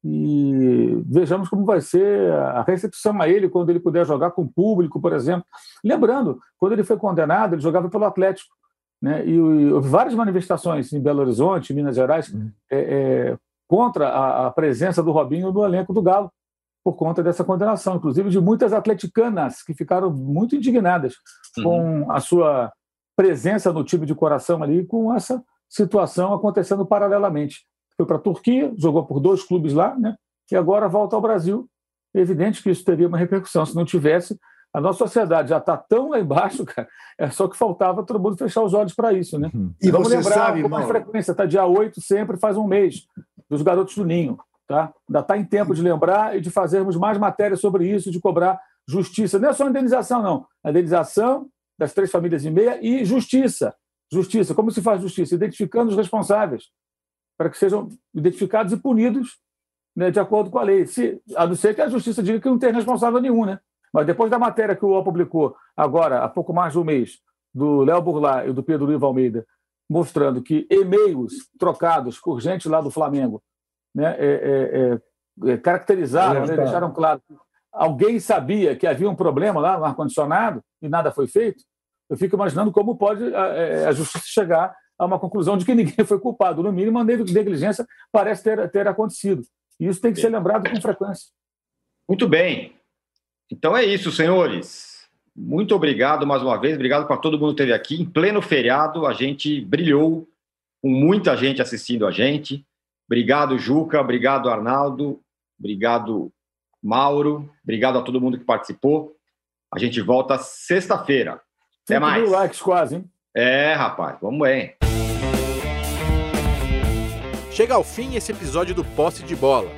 E vejamos como vai ser a recepção a ele quando ele puder jogar com o público, por exemplo. Lembrando, quando ele foi condenado, ele jogava pelo Atlético. Né? E, houve várias manifestações em Belo Horizonte, em Minas Gerais, uhum. é, é, contra a, a, presença do Robinho no elenco do Galo, por conta dessa condenação, inclusive de muitas atleticanas que ficaram muito indignadas uhum. com a sua presença no time de coração ali, com essa situação acontecendo paralelamente. Foi para a Turquia, jogou por dois clubes lá, né? e agora volta ao Brasil. É evidente que isso teria uma repercussão. Se não tivesse, a nossa sociedade já está tão lá embaixo, cara, é só que faltava todo mundo fechar os olhos para isso, né? Uhum. E vamos lembrar sabe, com mais frequência, está dia 8 sempre, faz um mês, dos garotos do Ninho. Tá? Ainda está em tempo de lembrar e de fazermos mais matérias sobre isso, de cobrar justiça. Não é só indenização, não. A indenização das três famílias e meia e justiça. Justiça. Como se faz justiça? Identificando os responsáveis, para que sejam identificados e punidos né, de acordo com a lei. Se, a não ser que a justiça diga que não tem responsável nenhum, né? Mas depois da matéria que o UOL publicou agora, há pouco mais de um mês, do Léo Burlá e do Pedro Ivo Almeida, mostrando que e-mails trocados por gente lá do Flamengo né, é, é, é, caracterizaram, né, deixaram claro que alguém sabia que havia um problema lá no ar-condicionado e nada foi feito, eu fico imaginando como pode a, é, a, justiça chegar a uma conclusão de que ninguém foi culpado. No mínimo, a negligência parece ter, ter acontecido. E isso tem que ser lembrado com frequência. Muito bem. Então é isso, senhores. Muito obrigado mais uma vez. Obrigado para todo mundo que esteve aqui. Em pleno feriado, a gente brilhou com muita gente assistindo a gente. Obrigado, Juca. Obrigado, Arnaldo. Obrigado, Mauro. Obrigado a todo mundo que participou. A gente volta sexta-feira. Até mais. mil likes quase, hein? É, rapaz. Vamos bem. Chega ao fim esse episódio do Posse de Bola.